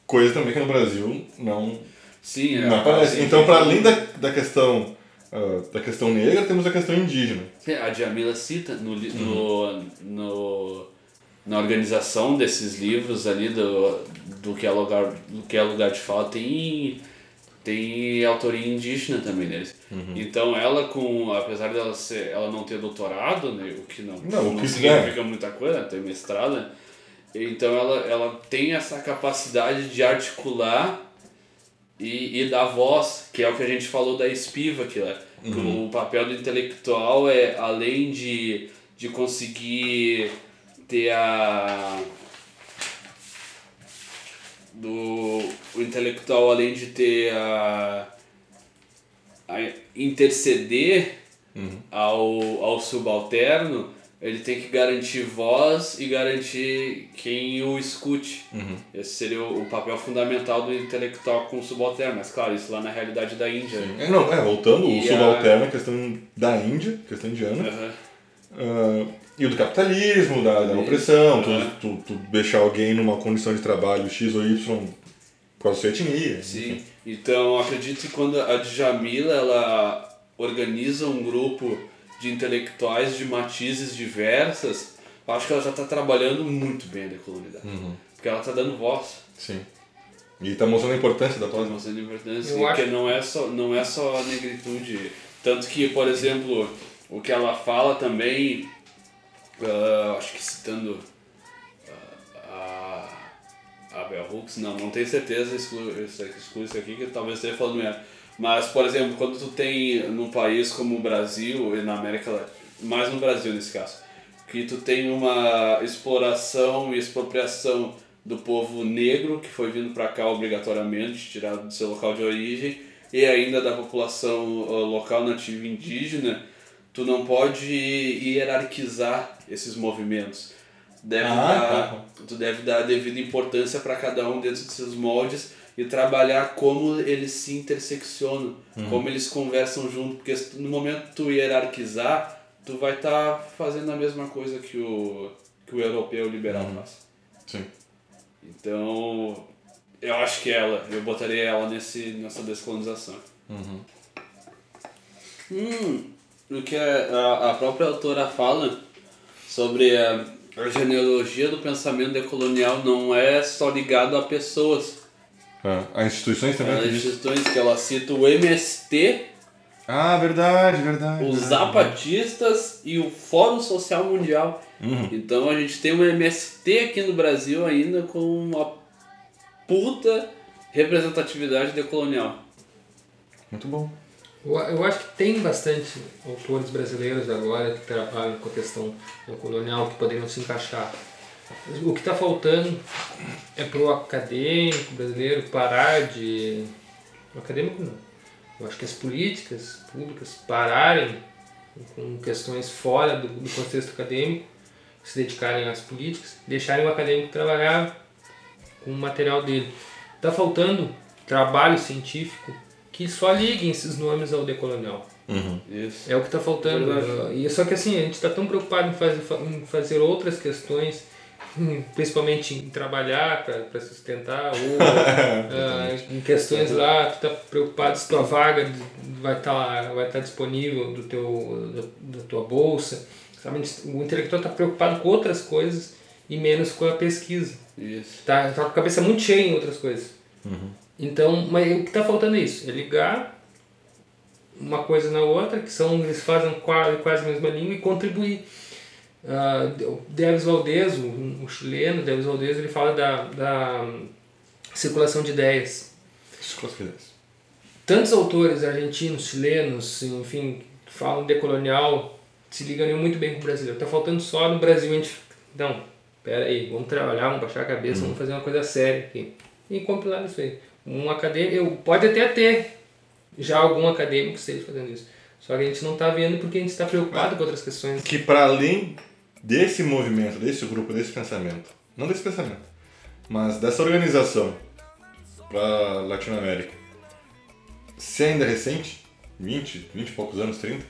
Coisa também que no Brasil não, Sim, é, não aparece. assim, Então, para além da, da questão ah, da questão negra, temos a questão indígena. A Djamila cita no, no, no, na organização desses livros ali do, do, que é lugar, do que é lugar de fala, tem, tem autoria indígena também neles. Então ela com, apesar dela ser, ela não ter doutorado, né, o que não, Não, o que significa muita coisa, tem mestrado, né, então ela, ela tem essa capacidade de articular e, e dar voz, que é o que a gente falou da espiva, que é, que o papel do intelectual é, além de, de conseguir ter a... Do, o intelectual, além de ter a, a interceder ao, ao subalterno, ele tem que garantir voz e garantir quem o escute. Esse seria o, o papel fundamental do intelectual com o subalterno. Mas claro, isso lá na realidade da Índia. né? É, não, é, voltando, E o subalterno, a questão da Índia, questão indiana, Aham. ah, e o do capitalismo, da, da opressão, tu, tu, tu deixar alguém numa condição de trabalho X ou Y por causa da sua etnia. Sim. enfim. Então acredito que quando a Djamila ela organiza um grupo de intelectuais de matizes diversas, eu acho que ela já está trabalhando muito bem a decolonidade. Porque ela está dando voz. Sim. E tá mostrando a importância da Tá pausa. mostrando a importância, Eu porque acho- não é só não é só a negritude, tanto que, por exemplo, o que ela fala também, ah, acho que citando ah, a, a Bell Hooks, não, não tenho certeza, excluo, excluo isso aqui, que talvez esteja falando merda. Mas, por exemplo, quando tu tem num país como o Brasil, e na América Latina, mais no Brasil nesse caso, que tu tem uma exploração e expropriação do povo negro que foi vindo para cá obrigatoriamente, tirado do seu local de origem, e ainda da população ah, local nativa indígena, tu não pode hierarquizar esses movimentos. Deve Ah, dar, tá. tu deve dar a devida importância para cada um dentro de seus moldes e trabalhar como eles se interseccionam, como eles conversam junto, porque no momento que tu hierarquizar, tu vai estar fazendo a mesma coisa que o, que o europeu liberal faz. Sim. Então, eu acho que ela, eu botaria ela nesse, nessa descolonização. Hum, o que a, a própria autora fala sobre a, a genealogia do pensamento decolonial não é só ligado a pessoas. Ah, as instituições também. As instituições que ela cita o MST, Ah, verdade, verdade. os verdade. zapatistas e o Fórum Social Mundial. Então a gente tem uma MST aqui no Brasil ainda com uma puta representatividade decolonial. Muito bom. Eu, acho que tem bastante autores brasileiros agora que trabalham com a questão colonial que poderiam se encaixar. O que está faltando é para o acadêmico brasileiro parar de. O acadêmico não. Eu acho que as políticas públicas pararem com questões fora do, do contexto acadêmico, se dedicarem às políticas, deixarem o acadêmico trabalhar com o material dele. Está faltando trabalho científico que só liguem esses nomes ao decolonial. Isso. É o que está faltando. Verdade. E só que assim, a gente está tão preocupado em fazer, em fazer outras questões, principalmente em trabalhar para sustentar, ou ah, em questões lá, tu está preocupado se tua vaga vai estar vai tá disponível do teu, da, da tua bolsa, sabe? O intelectual está preocupado com outras coisas e menos com a pesquisa. Isso. Tá, tá com a cabeça muito cheia em outras coisas. Então, mas o que está faltando é isso, é ligar uma coisa na outra, que são, eles fazem quase, quase a mesma língua e contribuir. Uh, o Deves Valdez, o, o chileno, Deves Valdez, ele fala da, da circulação de ideias. Tantos autores argentinos, chilenos, enfim, que falam decolonial, se ligam muito bem com o brasileiro. Está faltando só no Brasil a gente... Não, pera aí, vamos trabalhar, vamos baixar a cabeça, vamos fazer uma coisa séria aqui. E compilar isso aí. Um acadêmico, pode até ter já algum acadêmico que esteja fazendo isso. Só que a gente não está vendo porque a gente está preocupado com outras questões. Que para além desse movimento, desse grupo, desse pensamento, não desse pensamento, mas dessa organização para Latinoamérica, se ainda é recente, 20, 20 e poucos anos, 30,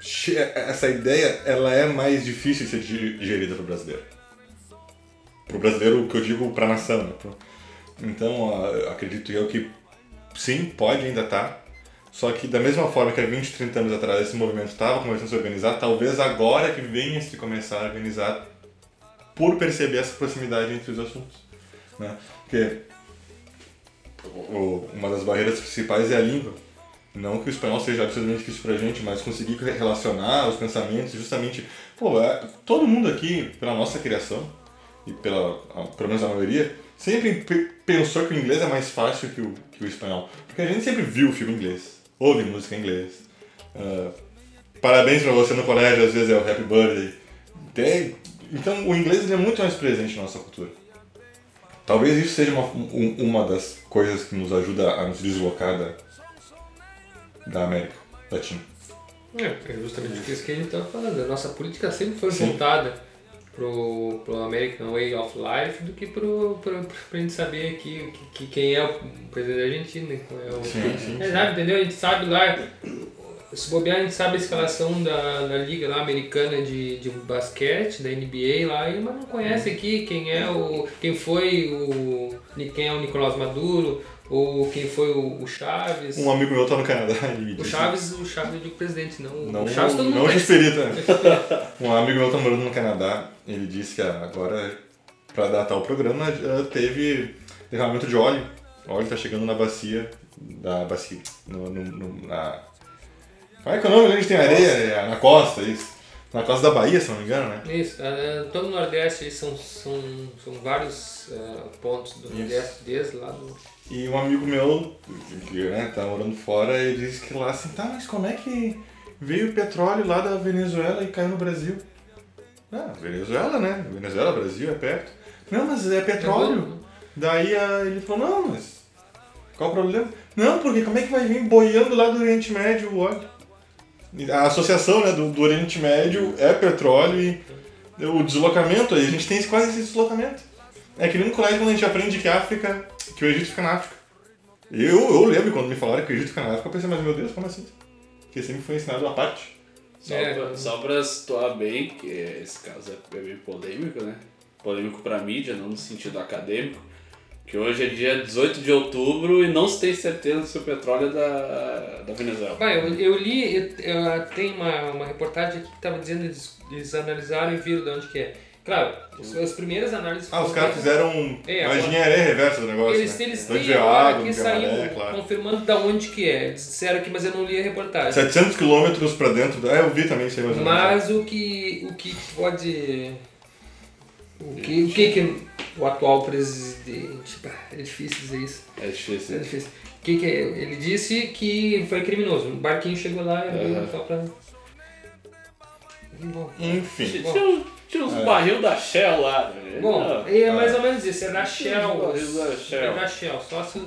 che- essa ideia ela é mais difícil de ser digerida para o brasileiro. Para o brasileiro, que eu digo para a nação. Né? Então, acredito eu que sim, pode ainda estar. Só que da mesma forma que há 20, 30 anos atrás esse movimento estava começando a se organizar, talvez agora que venha se começar a organizar por perceber essa proximidade entre os assuntos. Né? Porque uma das barreiras principais é a língua. Não que o espanhol seja absolutamente difícil pra gente, mas conseguir relacionar os pensamentos justamente... Pô, é, todo mundo aqui, pela nossa criação, e pela, pelo menos a maioria, sempre pe- pensou que o inglês é mais fácil que o, que o espanhol. Porque a gente sempre viu filme em inglês, ouve música em inglês. Ah, parabéns pra você no colégio, às vezes é o Happy Birthday. Tem, então o inglês é muito mais presente na nossa cultura. Talvez isso seja uma, um- uma das coisas que nos ajuda a nos deslocar da, da América Latina. É, é justamente isso que a gente estava falando. A nossa política sempre foi Sim. voltada pro, pro American Way of Life do que pro, pro, pra gente saber aqui que, que quem é o presidente da Argentina. É o, Sim, sim, É, sabe, entendeu? A gente sabe lá, se bobear, a gente sabe a escalação da, da liga lá americana de, de basquete, da NBA lá, mas não conhece aqui quem é o. quem foi o. quem é o Nicolás Maduro, ou quem foi o, o Chaves. Um amigo meu tá no Canadá e me O. Chaves, o Chaves eu digo presidente, não, Não, o Chaves todo mundo não o. Xperita. né? Um amigo meu tá morando no Canadá, ele disse que agora, pra datar o programa, teve derramamento de óleo. O óleo tá chegando na bacia, da bacia, no, no, no- na... Qual é que é o nome onde tem areia? É na costa, isso. Na costa da Bahia, se não me engano, né? Isso, ah, todo o Nordeste são, são, são vários ah, pontos do Nordeste, desde lá do. E um amigo meu, que né, tá morando fora, ele disse que lá assim, tá, mas como é que veio o petróleo lá da Venezuela e caiu no Brasil? Ah, Venezuela, né? Venezuela, Brasil, é perto. Não, mas é petróleo. Daí ah, ele falou, não, mas qual o problema? Não, porque como é que vai vir boiando lá do Oriente Médio o óleo? A associação né, do, do Oriente Médio é petróleo e o deslocamento, a gente tem quase esse deslocamento. É que nem no colégio quando a gente aprende que a África, que o Egito fica na África. Eu, eu lembro quando me falaram que o Egito fica na África, eu pensei, mas meu Deus, como assim? Porque sempre foi ensinado a parte. Só, É. pra, só pra situar bem, que esse caso é meio polêmico, né? Polêmico pra mídia, não no sentido acadêmico. Que hoje é dia 18 de outubro e não se tem certeza se o petróleo é da, da Venezuela. Bah, eu, eu li, eu, eu- tem uma, uma reportagem aqui que estava dizendo eles, eles analisaram e viram de onde que é. Claro, as, as primeiras análises Ah, os caras fizeram É, uma engenharia reversa do negócio. Eles, né? eles De têm que a saiu maré, claro. confirmando da onde que é. Eles disseram aqui, mas eu não li a reportagem. 700 quilômetros pra dentro. da- Ah, eu vi também isso aí menos. Mas o que, o que pode. O que, o que, que o atual presidente. É difícil dizer isso. É É difícil. difícil. O que, que é? Ele disse que foi criminoso. Um barquinho chegou lá e abriu Aham. só pra. Bom, Enfim. Tinha, tinha uns- uns barril da Shell lá. né? Bom, Não. é mais ou menos isso. É da Shell. da Shell. É da Shell. Só se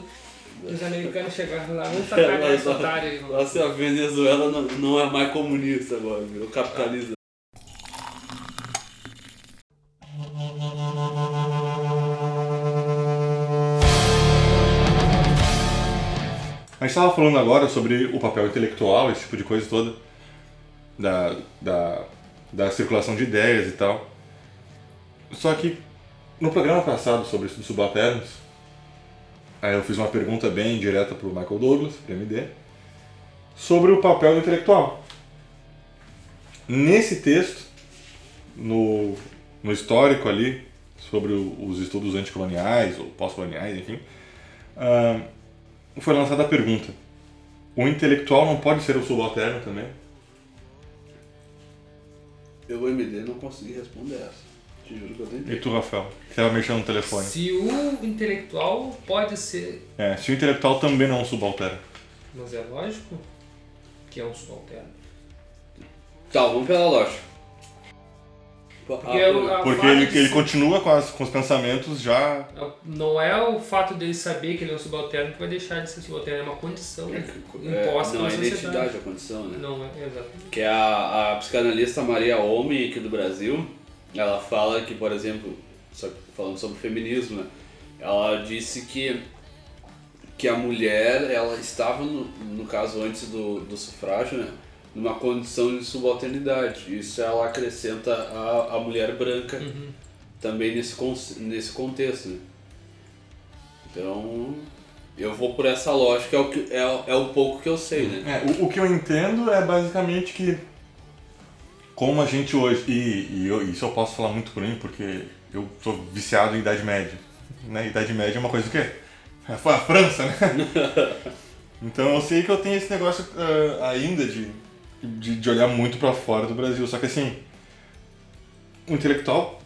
os americanos chegarem lá, vamos sacar esse otário aí. mano. Nossa, a Venezuela não, não é mais comunista agora, virou capitalista. A gente estava falando agora sobre o papel intelectual, esse tipo de coisa toda, da, da, da circulação de ideias e tal. Só que no programa passado sobre estudos subalternos, aí eu fiz uma pergunta bem direta para o Michael Douglas, PMD, sobre o papel do intelectual. Nesse texto, no, no histórico ali, sobre o, os estudos anticoloniais ou pós-coloniais, enfim, ah, foi lançada a pergunta: o intelectual não pode ser o subalterno também? Eu, MD, não consegui responder essa. Te juro que eu E tentei. tu, Rafael, que estava mexendo no telefone? Se o intelectual pode ser, É, se o intelectual também não é um subalterno. mas é lógico que é um subalterno. Tá, vamos pela lógica. Porque, Ah, o- a Porque ele, ele ser- continua com, as, com os pensamentos já. Não é o fato dele saber que ele é um subalterno que vai deixar de ser subalterno, é uma condição é, imposta não, na é identidade a condição, né? Não é, exatamente. Que é a, a psicanalista Maria Homem aqui do Brasil, ela fala que, por exemplo, só falando sobre feminismo, né? Ela disse que, que a mulher, ela estava, no, no caso antes do, do sufrágio, né? Numa condição de subalternidade. Isso ela acrescenta a, a mulher branca Uhum. também nesse, nesse contexto, né? Então, eu vou por essa lógica, é o, que, é, é o pouco que eu sei, né? É, o, o que eu entendo é basicamente que, como a gente hoje, e, e eu- isso eu posso falar muito por mim, porque eu sou viciado em Idade Média. Né? Idade Média é uma coisa o quê? É a França, né? então eu sei que eu tenho esse negócio ah, ainda de, de, de olhar muito pra fora do Brasil. Só que assim, o intelectual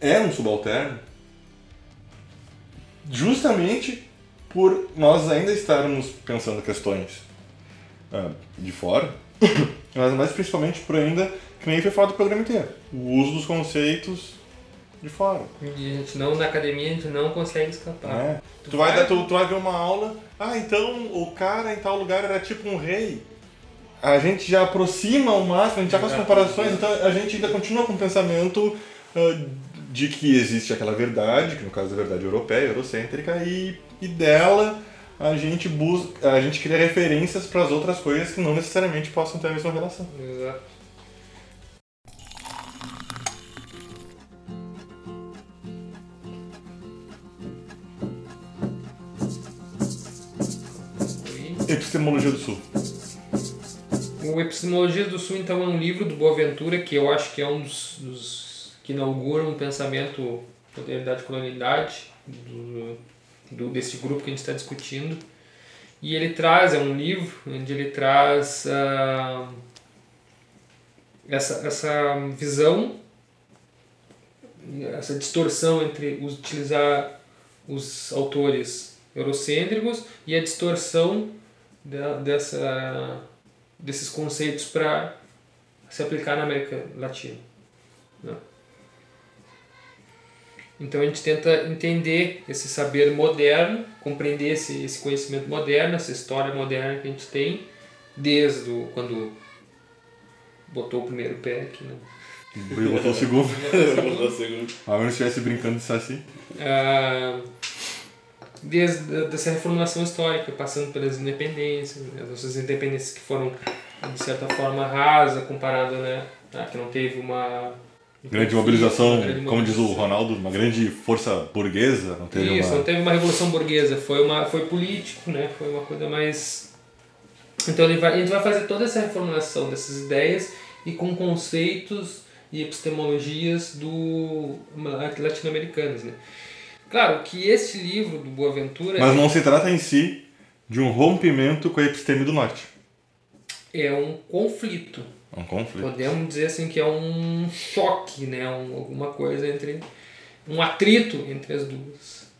é um subalterno justamente por nós ainda estarmos pensando questões ah, de fora, mas, mas principalmente por ainda, que nem foi falado do programa inteiro, o uso dos conceitos de fora. E a gente não, na academia, a gente não consegue escapar. né? Tu Tu, vai, vai- dar- tu, tu vai ver uma aula, ah, então o cara em tal lugar era tipo um rei. A gente já aproxima ao máximo, a gente já faz comparações, então a gente ainda continua com o pensamento ah, de que existe aquela verdade, que no caso é a verdade europeia, eurocêntrica, e, e dela a gente busca, a gente cria referências para as outras coisas que não necessariamente possam ter a mesma relação. Exato. Epistemologia do Sul. O Epistemologia do Sul, então, é um livro do Boaventura que eu acho que é um dos, dos que inaugura um pensamento modernidade e colonialidade do, do, desse grupo que a gente está discutindo. E ele traz, é um livro onde ele traz ah, essa, essa visão, essa distorção entre os, utilizar os autores eurocêntricos e a distorção dessa, desses conceitos para se aplicar na América Latina. né? Então a gente tenta entender esse saber moderno, compreender esse, esse conhecimento moderno, essa história moderna que a gente tem, desde o, quando botou o primeiro pé aqui. Né? Botou o segundo. Botou segundo. A menos estivesse brincando de saci. Ah, desde dessa reformulação histórica, passando pelas independências, né, as nossas independências que foram, de certa forma, rasa comparada, né, a que não teve uma... Grande mobilização, grande como diz o mobilização. Ronaldo, uma grande força burguesa, não teve Isso, uma... não teve uma revolução burguesa, foi, uma, foi político, né? Foi uma coisa mais. Então ele vai, a gente vai fazer toda essa reformulação dessas ideias e com conceitos e epistemologias do latino-americanos, né? Claro que este livro do Boaventura Mas não se trata em si de um rompimento com a episteme do norte. é um conflito. É um conflito. Podemos dizer assim que é um choque, né? Um, alguma coisa entre. um atrito entre as duas.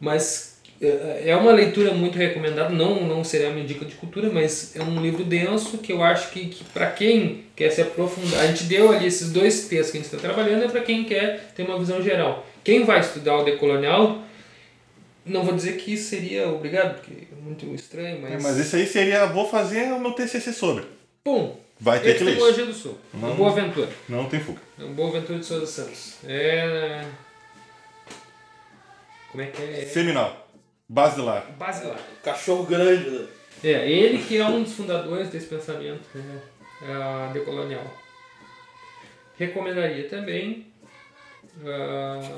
Mas é é uma leitura muito recomendada, não, não seria a minha dica de cultura, mas é um livro denso que eu acho que, que para quem quer se aprofundar, a gente deu ali esses dois textos que a gente está trabalhando, é para quem quer ter uma visão geral. Quem vai estudar o decolonial, não vou dizer que isso seria obrigado, porque é muito estranho, mas. É, mas esse aí seria, vou fazer o meu TCC sobre. Bom, Vai ter que ler isso. Epistemologia do Sul, Não. Boa Aventura. Não tem fuga. É Boa Ventura de Souza Santos. É. Como é que é? Seminal. Basilar. Basilar. Cachorro grande, né? É, ele que é um dos fundadores desse pensamento né, ah, decolonial. Recomendaria também. ah,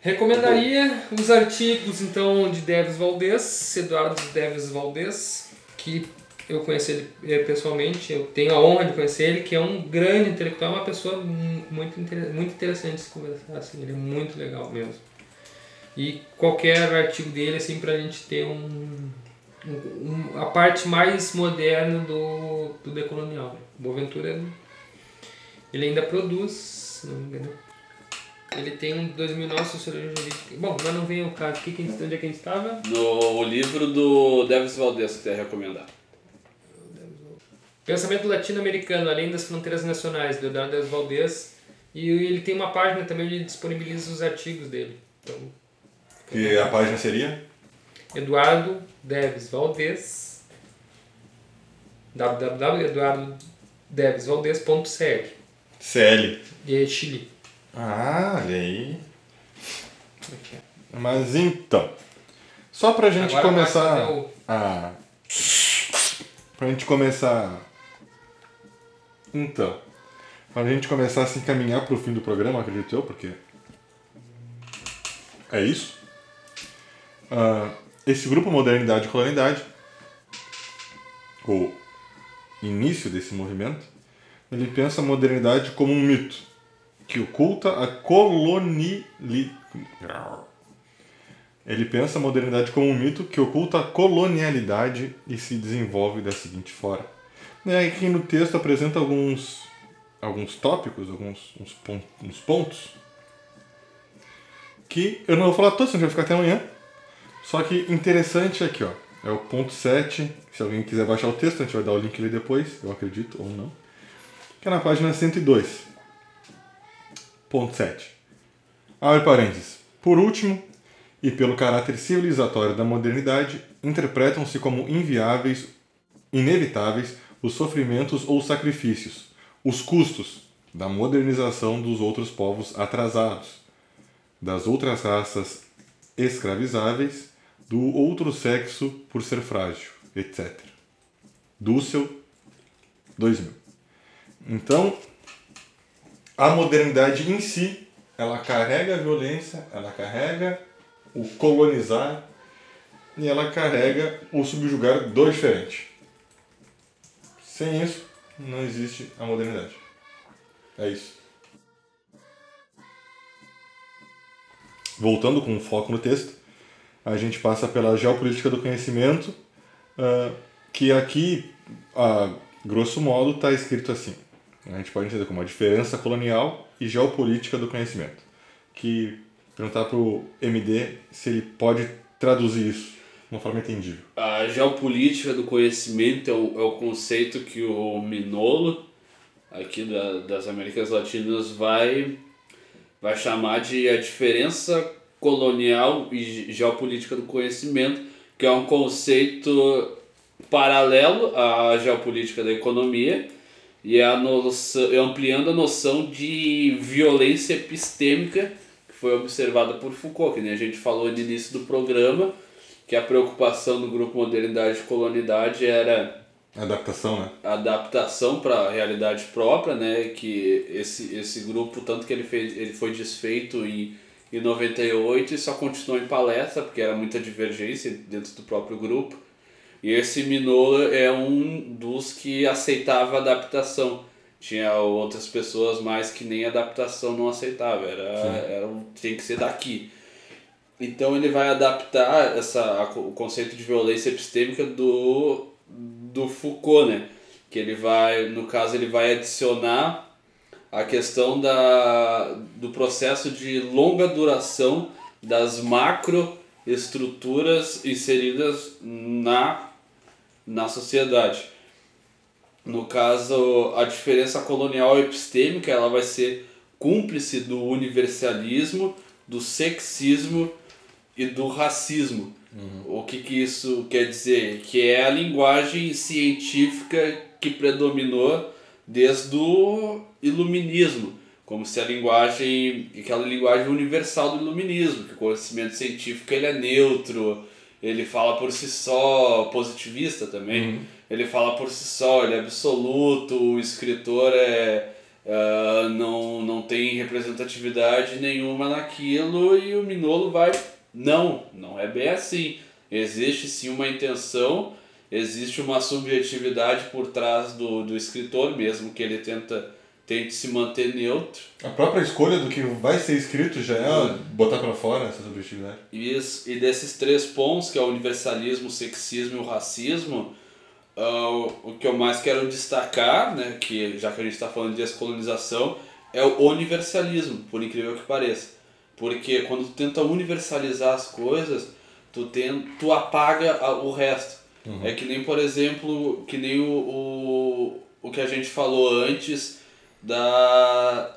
recomendaria os artigos então de Deves Valdez, Eduardo Deves Valdez, que eu conheci ele eh, pessoalmente, eu tenho a honra de conhecer ele, que é um grande intelectual, uma pessoa mu- muito, muito interessante de se conversar, assim, ele é muito legal mesmo. E qualquer artigo dele, assim, pra gente ter um, um- um- a parte mais moderna do, do decolonial. Boaventura, ele ainda produz, se não me engano. Ele tem um 2009 Sociologia Jurídica. Bom, mas não vem o caso. Que que a onde é que a gente estava? No livro do Davis Valdez que você recomendar. Pensamento latino-americano, além das fronteiras nacionais, do Eduardo Valdez. E ele tem uma página também onde ele disponibiliza os artigos dele. Então, E a página seria? Eduardo Deves Valdez. www.eduardodevesvaldez.cl CL. De Chile. Ah, olha aí. Mas então, só pra gente Agora começar o- a. Pra gente começar. Então, pra gente começar a se encaminhar pro fim do programa, acredito eu, porque. É isso. Ah, esse grupo Modernidade e Colonialidade, o início desse movimento, ele pensa a modernidade como um mito que oculta a colonialidade. Ele pensa a modernidade como um mito que oculta a colonialidade e se desenvolve da seguinte forma. E aí aqui no texto apresenta alguns alguns tópicos, alguns uns pon- uns pontos que eu não vou falar todos, senão vai ficar até amanhã. Só que interessante aqui, ó. É o ponto 7. Se alguém quiser baixar o texto, a gente vai dar o link ali depois, eu acredito ou não. Que é na página 102. Ponto 7. Abre parênteses. Por último, e pelo caráter civilizatório da modernidade, interpretam-se como inviáveis, inevitáveis, os sofrimentos ou sacrifícios, os custos da modernização dos outros povos atrasados, das outras raças escravizáveis, do outro sexo por ser frágil, etc. Dussel, 2000. Então, a modernidade em si, ela carrega a violência, ela carrega o colonizar e ela carrega o subjugar do diferente. Sem isso, não existe a modernidade. É isso. Voltando com foco no texto, a gente passa pela geopolítica do conhecimento, ah, que aqui, a grosso modo, está escrito assim. A gente pode entender como a diferença colonial e geopolítica do conhecimento. Que perguntar para o MD se ele pode traduzir isso de uma forma entendível. A geopolítica do conhecimento é o, é o conceito que o Minolo, aqui da, das Américas Latinas, vai, vai chamar de a diferença colonial e ge- geopolítica do conhecimento, que é um conceito paralelo à geopolítica da economia e a noção, ampliando a noção de violência epistêmica que foi observada por Foucault, que nem a gente falou no início do programa, que a preocupação do grupo Modernidade e Colonidade era Adaptação, né? adaptação para a realidade própria, né? Que esse, esse grupo, tanto que ele, fez, ele foi desfeito em, em 98 e só continuou em palestra, porque era muita divergência dentro do próprio grupo. E esse Minola é um dos que aceitava adaptação. Tinha outras pessoas mais que nem adaptação não aceitava, era, era tinha que ser daqui. Então ele vai adaptar essa, o conceito de violência epistêmica do, do Foucault, né? Que ele vai, no caso, ele vai adicionar a questão da, do processo de longa duração das macroestruturas inseridas na, na sociedade. No caso, a diferença colonial epistêmica ela vai ser cúmplice do universalismo, do sexismo e do racismo. O que, que isso quer dizer? Que é a linguagem científica que predominou desde o iluminismo, como se a linguagem, aquela linguagem universal do iluminismo, que o conhecimento científico ele é neutro, ele fala por si só, positivista também, ele fala por si só, ele é absoluto, o escritor é, ah, não, não tem representatividade nenhuma naquilo e o Minolo vai, não, não é bem assim. Existe sim uma intenção existe uma subjetividade por trás do, do escritor, mesmo que ele tenta, tente se manter neutro. A própria escolha do que vai ser escrito já é botar pra fora essa subjetividade. E, es- e desses três pontos, que é o universalismo, o sexismo e o racismo, ah, o que eu mais quero destacar, né, que já que a gente está falando de descolonização, é o universalismo, por incrível que pareça. Porque quando tu tenta universalizar as coisas, tu, tem, tu apaga a- o resto. É que nem, por exemplo, que nem o, o, o que a gente falou antes da,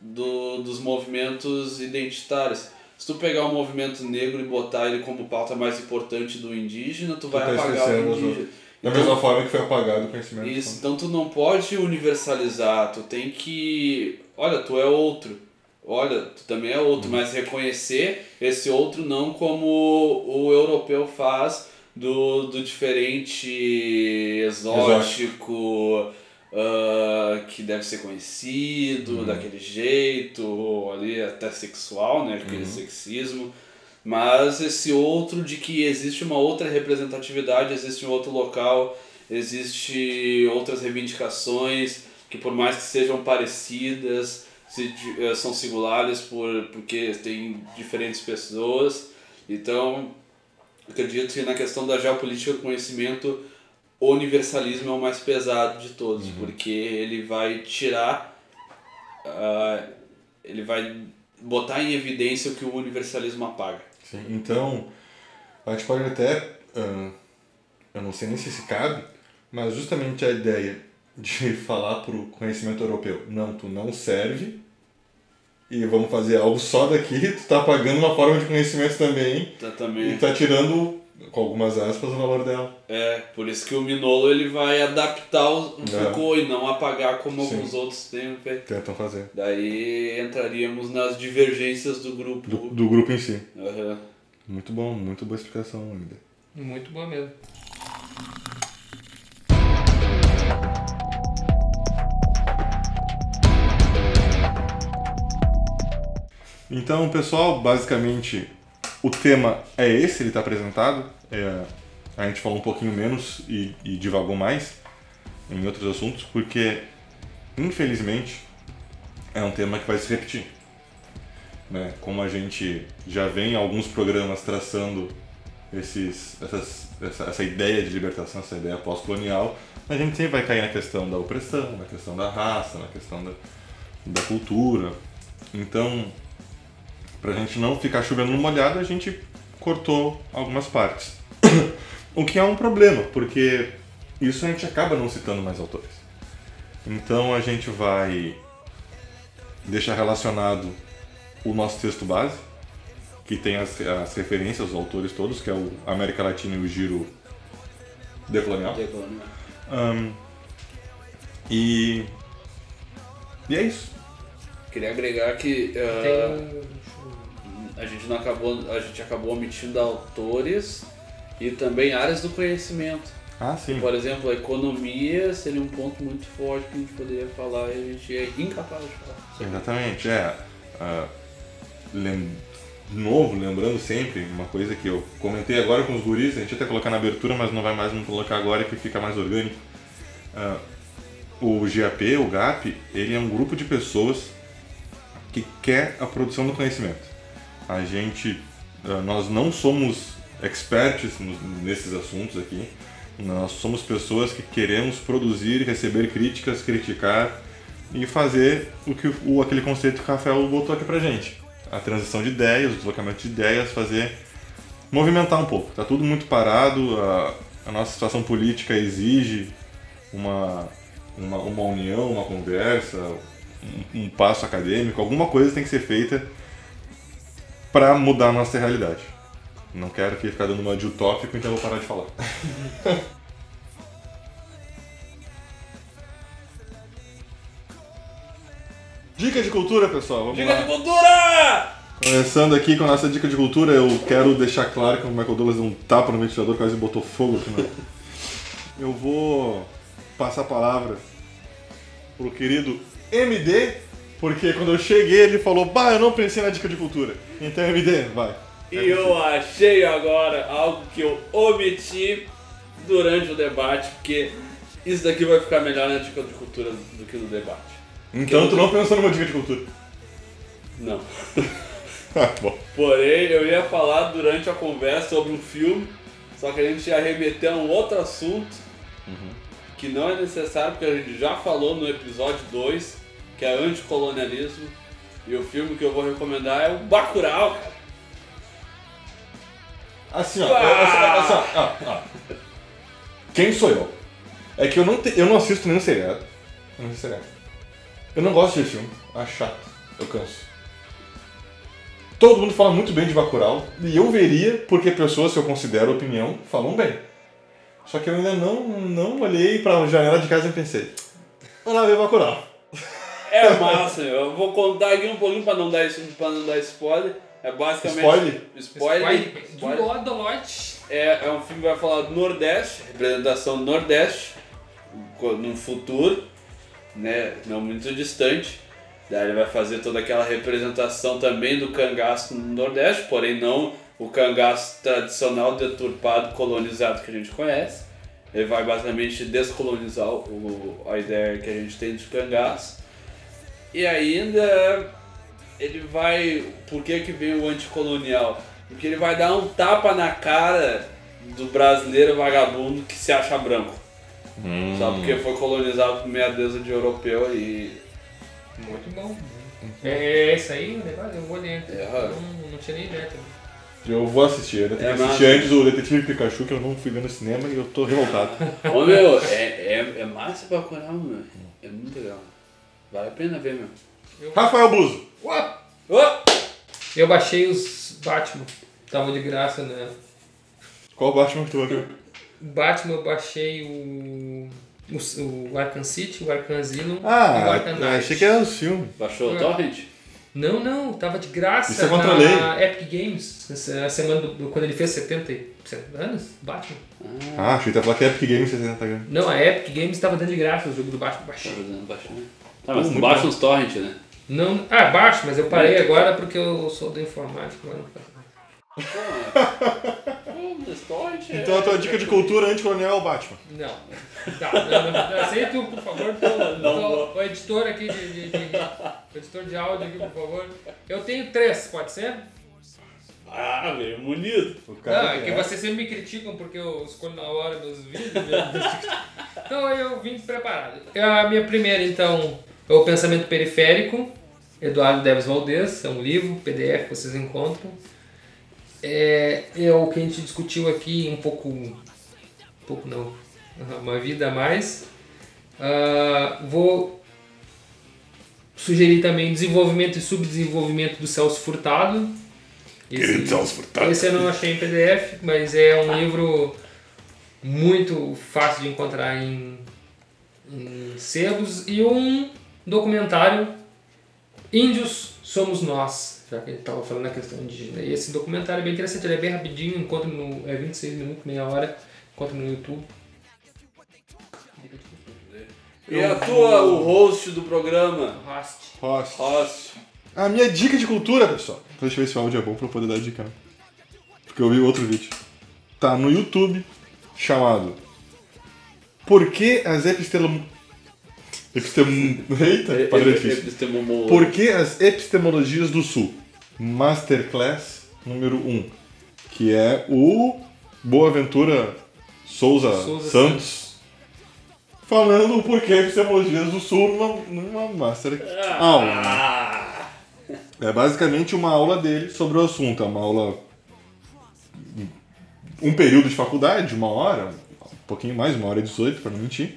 do, dos movimentos identitários. Se tu pegar um movimento negro e botar ele como pauta mais importante do indígena, tu vai tá apagar o indígena. Da Então- mesma forma que foi apagado o conhecimento. isso, então tu não pode universalizar, tu tem que. Olha, tu é outro. Olha, tu também é outro, mas reconhecer esse outro não como o europeu faz do, do diferente exótico, ah, que deve ser conhecido daquele jeito, ou ali até sexual, né? Aquele sexismo. Mas esse outro de que existe uma outra representatividade, existe um outro local, existe outras reivindicações que por mais que sejam parecidas, se, eh, são singulares por, porque tem diferentes pessoas. Então, acredito que na questão da geopolítica do conhecimento, o universalismo é o mais pesado de todos, porque ele vai tirar, ah, ele vai botar em evidência o que o universalismo apaga. Sim, então, a gente pode até. ah, eu não sei nem se se cabe, mas justamente a ideia de falar pro conhecimento europeu: não, tu não serve e vamos fazer algo só daqui, tu tá pagando uma forma de conhecimento também Tá, e também, tá tirando, com algumas aspas, o valor dela. é, por isso que o Minolo ele vai adaptar o É. Foucault e não apagar como Sim. alguns outros têm feito. Tentam fazer. Daí entraríamos nas divergências do grupo. Do, do grupo em si. Aham. Muito bom, muito boa explicação ainda. Muito boa mesmo. Então, pessoal, basicamente o tema é esse, ele está apresentado. É, a gente falou um pouquinho menos e, e divagou mais em outros assuntos, porque infelizmente é um tema que vai se repetir. Né? Como a gente já vem em alguns programas traçando esses, essas, essa, essa ideia de libertação, essa ideia pós-colonial, a gente sempre vai cair na questão da opressão, na questão da raça, na questão da, da cultura. Então, Pra gente não ficar chovendo no molhado, a gente cortou algumas partes. o que é um problema, porque isso a gente acaba não citando mais autores. Então a gente vai deixar relacionado o nosso texto base, que tem as, as referências, os autores todos, que é o América Latina e o Giro Decolonial. Ahn, e, e é isso. Queria agregar que ah, Tem um- a gente não acabou, a gente acabou omitindo autores e também áreas do conhecimento. Ah, sim. Por exemplo, a economia seria um ponto muito forte que a gente poderia falar e a gente é incapaz de falar. Exatamente, é. ah, lem- de novo, lembrando sempre, uma coisa que eu comentei agora com os guris, a gente ia até colocar na abertura, mas não vai mais não colocar agora que fica mais orgânico. Ah, o GAP, o GAP, ele é um grupo de pessoas que quer a produção do conhecimento. A gente, ah, nós não somos experts nesses assuntos aqui, nós somos pessoas que queremos produzir, receber críticas, criticar e fazer o que o, aquele conceito que o Rafael botou aqui pra gente. A transição de ideias, o deslocamento de ideias, fazer movimentar um pouco. Tá tudo muito parado, a, a nossa situação política exige uma, uma, uma união, uma conversa, um, um passo acadêmico, alguma coisa tem que ser feita para mudar a nossa realidade. Não quero aqui ficar dando uma de utópico, então eu vou parar de falar. Dica de cultura, pessoal. Vamos Dica lá. de cultura! Começando aqui com a nossa dica de cultura, eu quero deixar claro que o Michael Douglas deu um tapa no ventilador, quase botou fogo aqui no... Eu vou passar a palavra pro querido MD, porque quando eu cheguei ele falou, bah, eu não pensei na dica de cultura. Então MD, vai. E eu achei agora algo que eu omiti durante o debate, porque isso daqui vai ficar melhor na dica de cultura do que no debate. Então tu não pensou numa dica de cultura. Não. Ah, bom. Porém, eu ia falar durante a conversa sobre um filme, só que a gente ia remeter a um outro assunto que não é necessário, porque a gente já falou no episódio 2, que é anticolonialismo. E o filme que eu vou recomendar é o Bacurau, cara. Assim, ó. assim, assim, ó, ó, ó. Quem sou eu? É que eu não, te- eu não assisto nenhum seriado. Eu não seriado. Eu não gosto de filme. Acho chato. Eu canso. Todo mundo fala muito bem de Bacurau. E eu veria, porque pessoas que eu considero opinião falam bem. Só que eu ainda não, não olhei pra janela de casa e pensei. Vou lá ver Bacurau. É massa, eu vou contar aqui um pouquinho pra não dar, pra não dar spoiler. É basicamente. Spoiler? Spoiler. Do spoiler. lado da Lote. É, é um filme que vai falar do Nordeste, representação do Nordeste, num futuro, né, não muito distante. Daí ele vai fazer toda aquela representação também do cangaço no Nordeste, porém não o cangaço tradicional, deturpado, colonizado que a gente conhece. Ele vai basicamente descolonizar o, a ideia que a gente tem de cangaço. E ainda ele vai. Por que, que vem o anticolonial? Porque ele vai dar um tapa na cara do brasileiro vagabundo que se acha branco. Só porque foi colonizado por meia deusa de europeu e. Muito bom. É, é isso aí o negócio? Eu vou dentro. É. Não, não tinha nem ideia também. Eu vou assistir. Eu tenho que É assistir massa. antes o Detetive Pikachu, que eu não fui ver no cinema e eu tô revoltado. Ô meu, é, é, é massa pra caramba, meu. É muito legal. Vale a pena ver, meu. Rafael Buzo. Ué, Ô! Eu baixei os Batman. Tava de graça, né? Qual Batman que tu vai ver? Batman eu baixei o. O, o Arkham City, o Arkham Asylum e o Ah, Arkham eu Knight. achei que era os filmes. Baixou o É. torrent? Não, não, tava de graça Isso é contra a na Epic Games, essa semana do, do- quando ele fez 70 e- 70 anos, Batman. Ah, achei que ia falar que é Epic Games 60 gramas. Não, a Epic Games tava dando de graça o jogo do Batman, baixei. fazendo baixar. Tá, mas muito baixa uns torrent, né? Não, ah, baixo, mas eu parei agora porque eu sou do informática, agora não faço mais. Pô, mas torrent é... Então a tua dica de cultura anticolonial é o Batman. Não. Tá, não, não, não. Aceita, por favor, Não tô- vou. o editor aqui de, de- de- o editor de áudio aqui, por favor. Eu tenho três, pode ser? Ah, velho, bonito. O Não, cara é que vocês sempre me criticam porque eu escolho na hora meus vídeos. meus- então eu vim preparado. A minha primeira, então, é o Pensamento Periférico, Eduardo Deves Valdez, é um livro, PDF que vocês encontram. É, é o que a gente discutiu aqui um pouco. Um pouco não. Uma vida a mais. Ah, vou sugerir também desenvolvimento e subdesenvolvimento do Celso Furtado. Querido Celso Furtado. Esse eu não achei em PDF, mas é um livro muito fácil de encontrar em, em sebos e um documentário Índios Somos Nós, já que ele estava falando da questão indígena. E esse documentário é bem interessante, ele é bem rapidinho, encontra no. é 26 minutos, meia hora, encontra no YouTube. E a tua, o host do programa? Host. Host. Host. A minha dica de cultura, pessoal. Deixa eu ver se o áudio é bom pra eu poder dar dica. Porque eu vi outro vídeo. Tá no YouTube, chamado Por que as epistelom... Epistem... Eita, padrão difícil. Epistemologia. Por que as epistemologias do Sul? Masterclass número 1. Que é o Boaventura Souza, Souza Santos. Falando o porquê epistemologias do Sul numa, numa Master aula. né? Ah, É basicamente uma aula dele sobre o assunto. É uma aula. Um período de faculdade, uma hora, um pouquinho mais, uma hora e 18, para não mentir.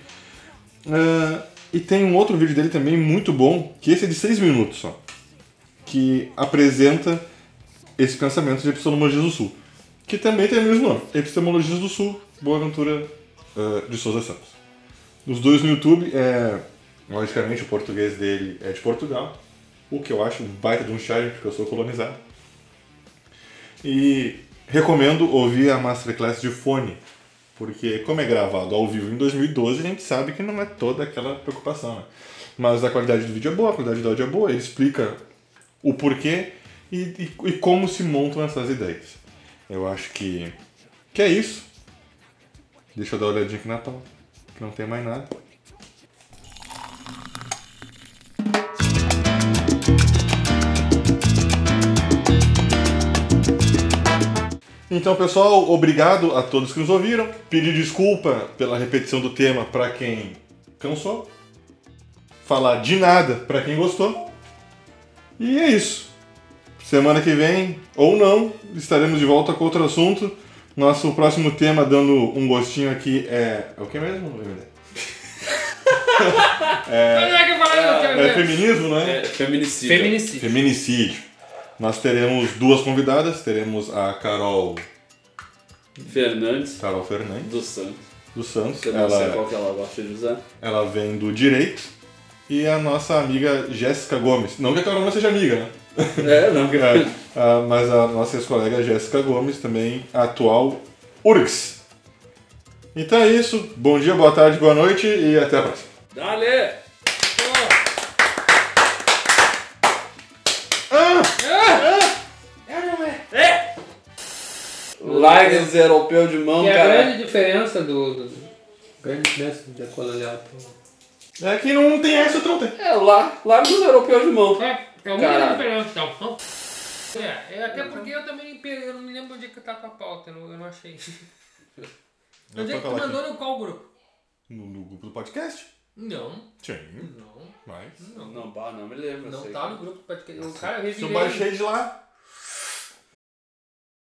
Ah, e tem um outro vídeo dele também muito bom, que esse é de 6 minutos só. Que apresenta esse pensamento de epistemologias do Sul. Que também tem o mesmo nome: Epistemologias do Sul, Boaventura ah, de Souza Santos. Os dois no YouTube, é, logicamente o português dele é de Portugal, o que eu acho um baita de um charme, porque eu sou colonizado. E recomendo ouvir a Masterclass de fone, porque como é gravado ao vivo em 2012, a gente sabe que não é toda aquela preocupação, né? Mas a qualidade do vídeo é boa, a qualidade do áudio é boa, ele explica o porquê e, e, e como se montam essas ideias. Eu acho que, que é isso. Deixa eu dar uma olhadinha aqui na pauta, que não tem mais nada. Então, pessoal, obrigado a todos que nos ouviram. Pedir desculpa pela repetição do tema para quem cansou. Falar de nada para quem gostou. E é isso. Semana que vem, ou não, estaremos de volta com outro assunto. Nosso próximo tema, dando um gostinho aqui, é. É o que mesmo, é É ver. feminismo, não é? É, feminicídio. Feminicídio. Feminicídio. Nós teremos duas convidadas. Teremos a Carol, Fernandes Carol Fernandes, dos Santos. dos Santos. Eu não sei Ela, qual que ela gosta de usar. ela vem do Direito. E a nossa amiga Jéssica Gomes. Não que a Carol não seja amiga, né? É, não. É, ah, mas a nossa ex-colega Jéssica Gomes, também atual URGS. Então é isso. Bom dia, boa tarde, boa noite e até a próxima. Dale! Larga esse europeu de mão, E a cara. grande diferença do. do grande diferença do decolonial pro. É que não tem essa, tu não tem. É, lá, larga os europeus de mão. É, é uma Caralho. diferença, então. É, é, até porque eu também eu não me lembro onde é que tá com a pauta, eu não, eu não achei. Onde é que tu mandou no qual grupo? No, no grupo do podcast? Não, Sim, não, mas. não. Não, bah, não me lembro. Não sei tá que- no grupo do podcast. O cara Se eu revirei. baixei de lá.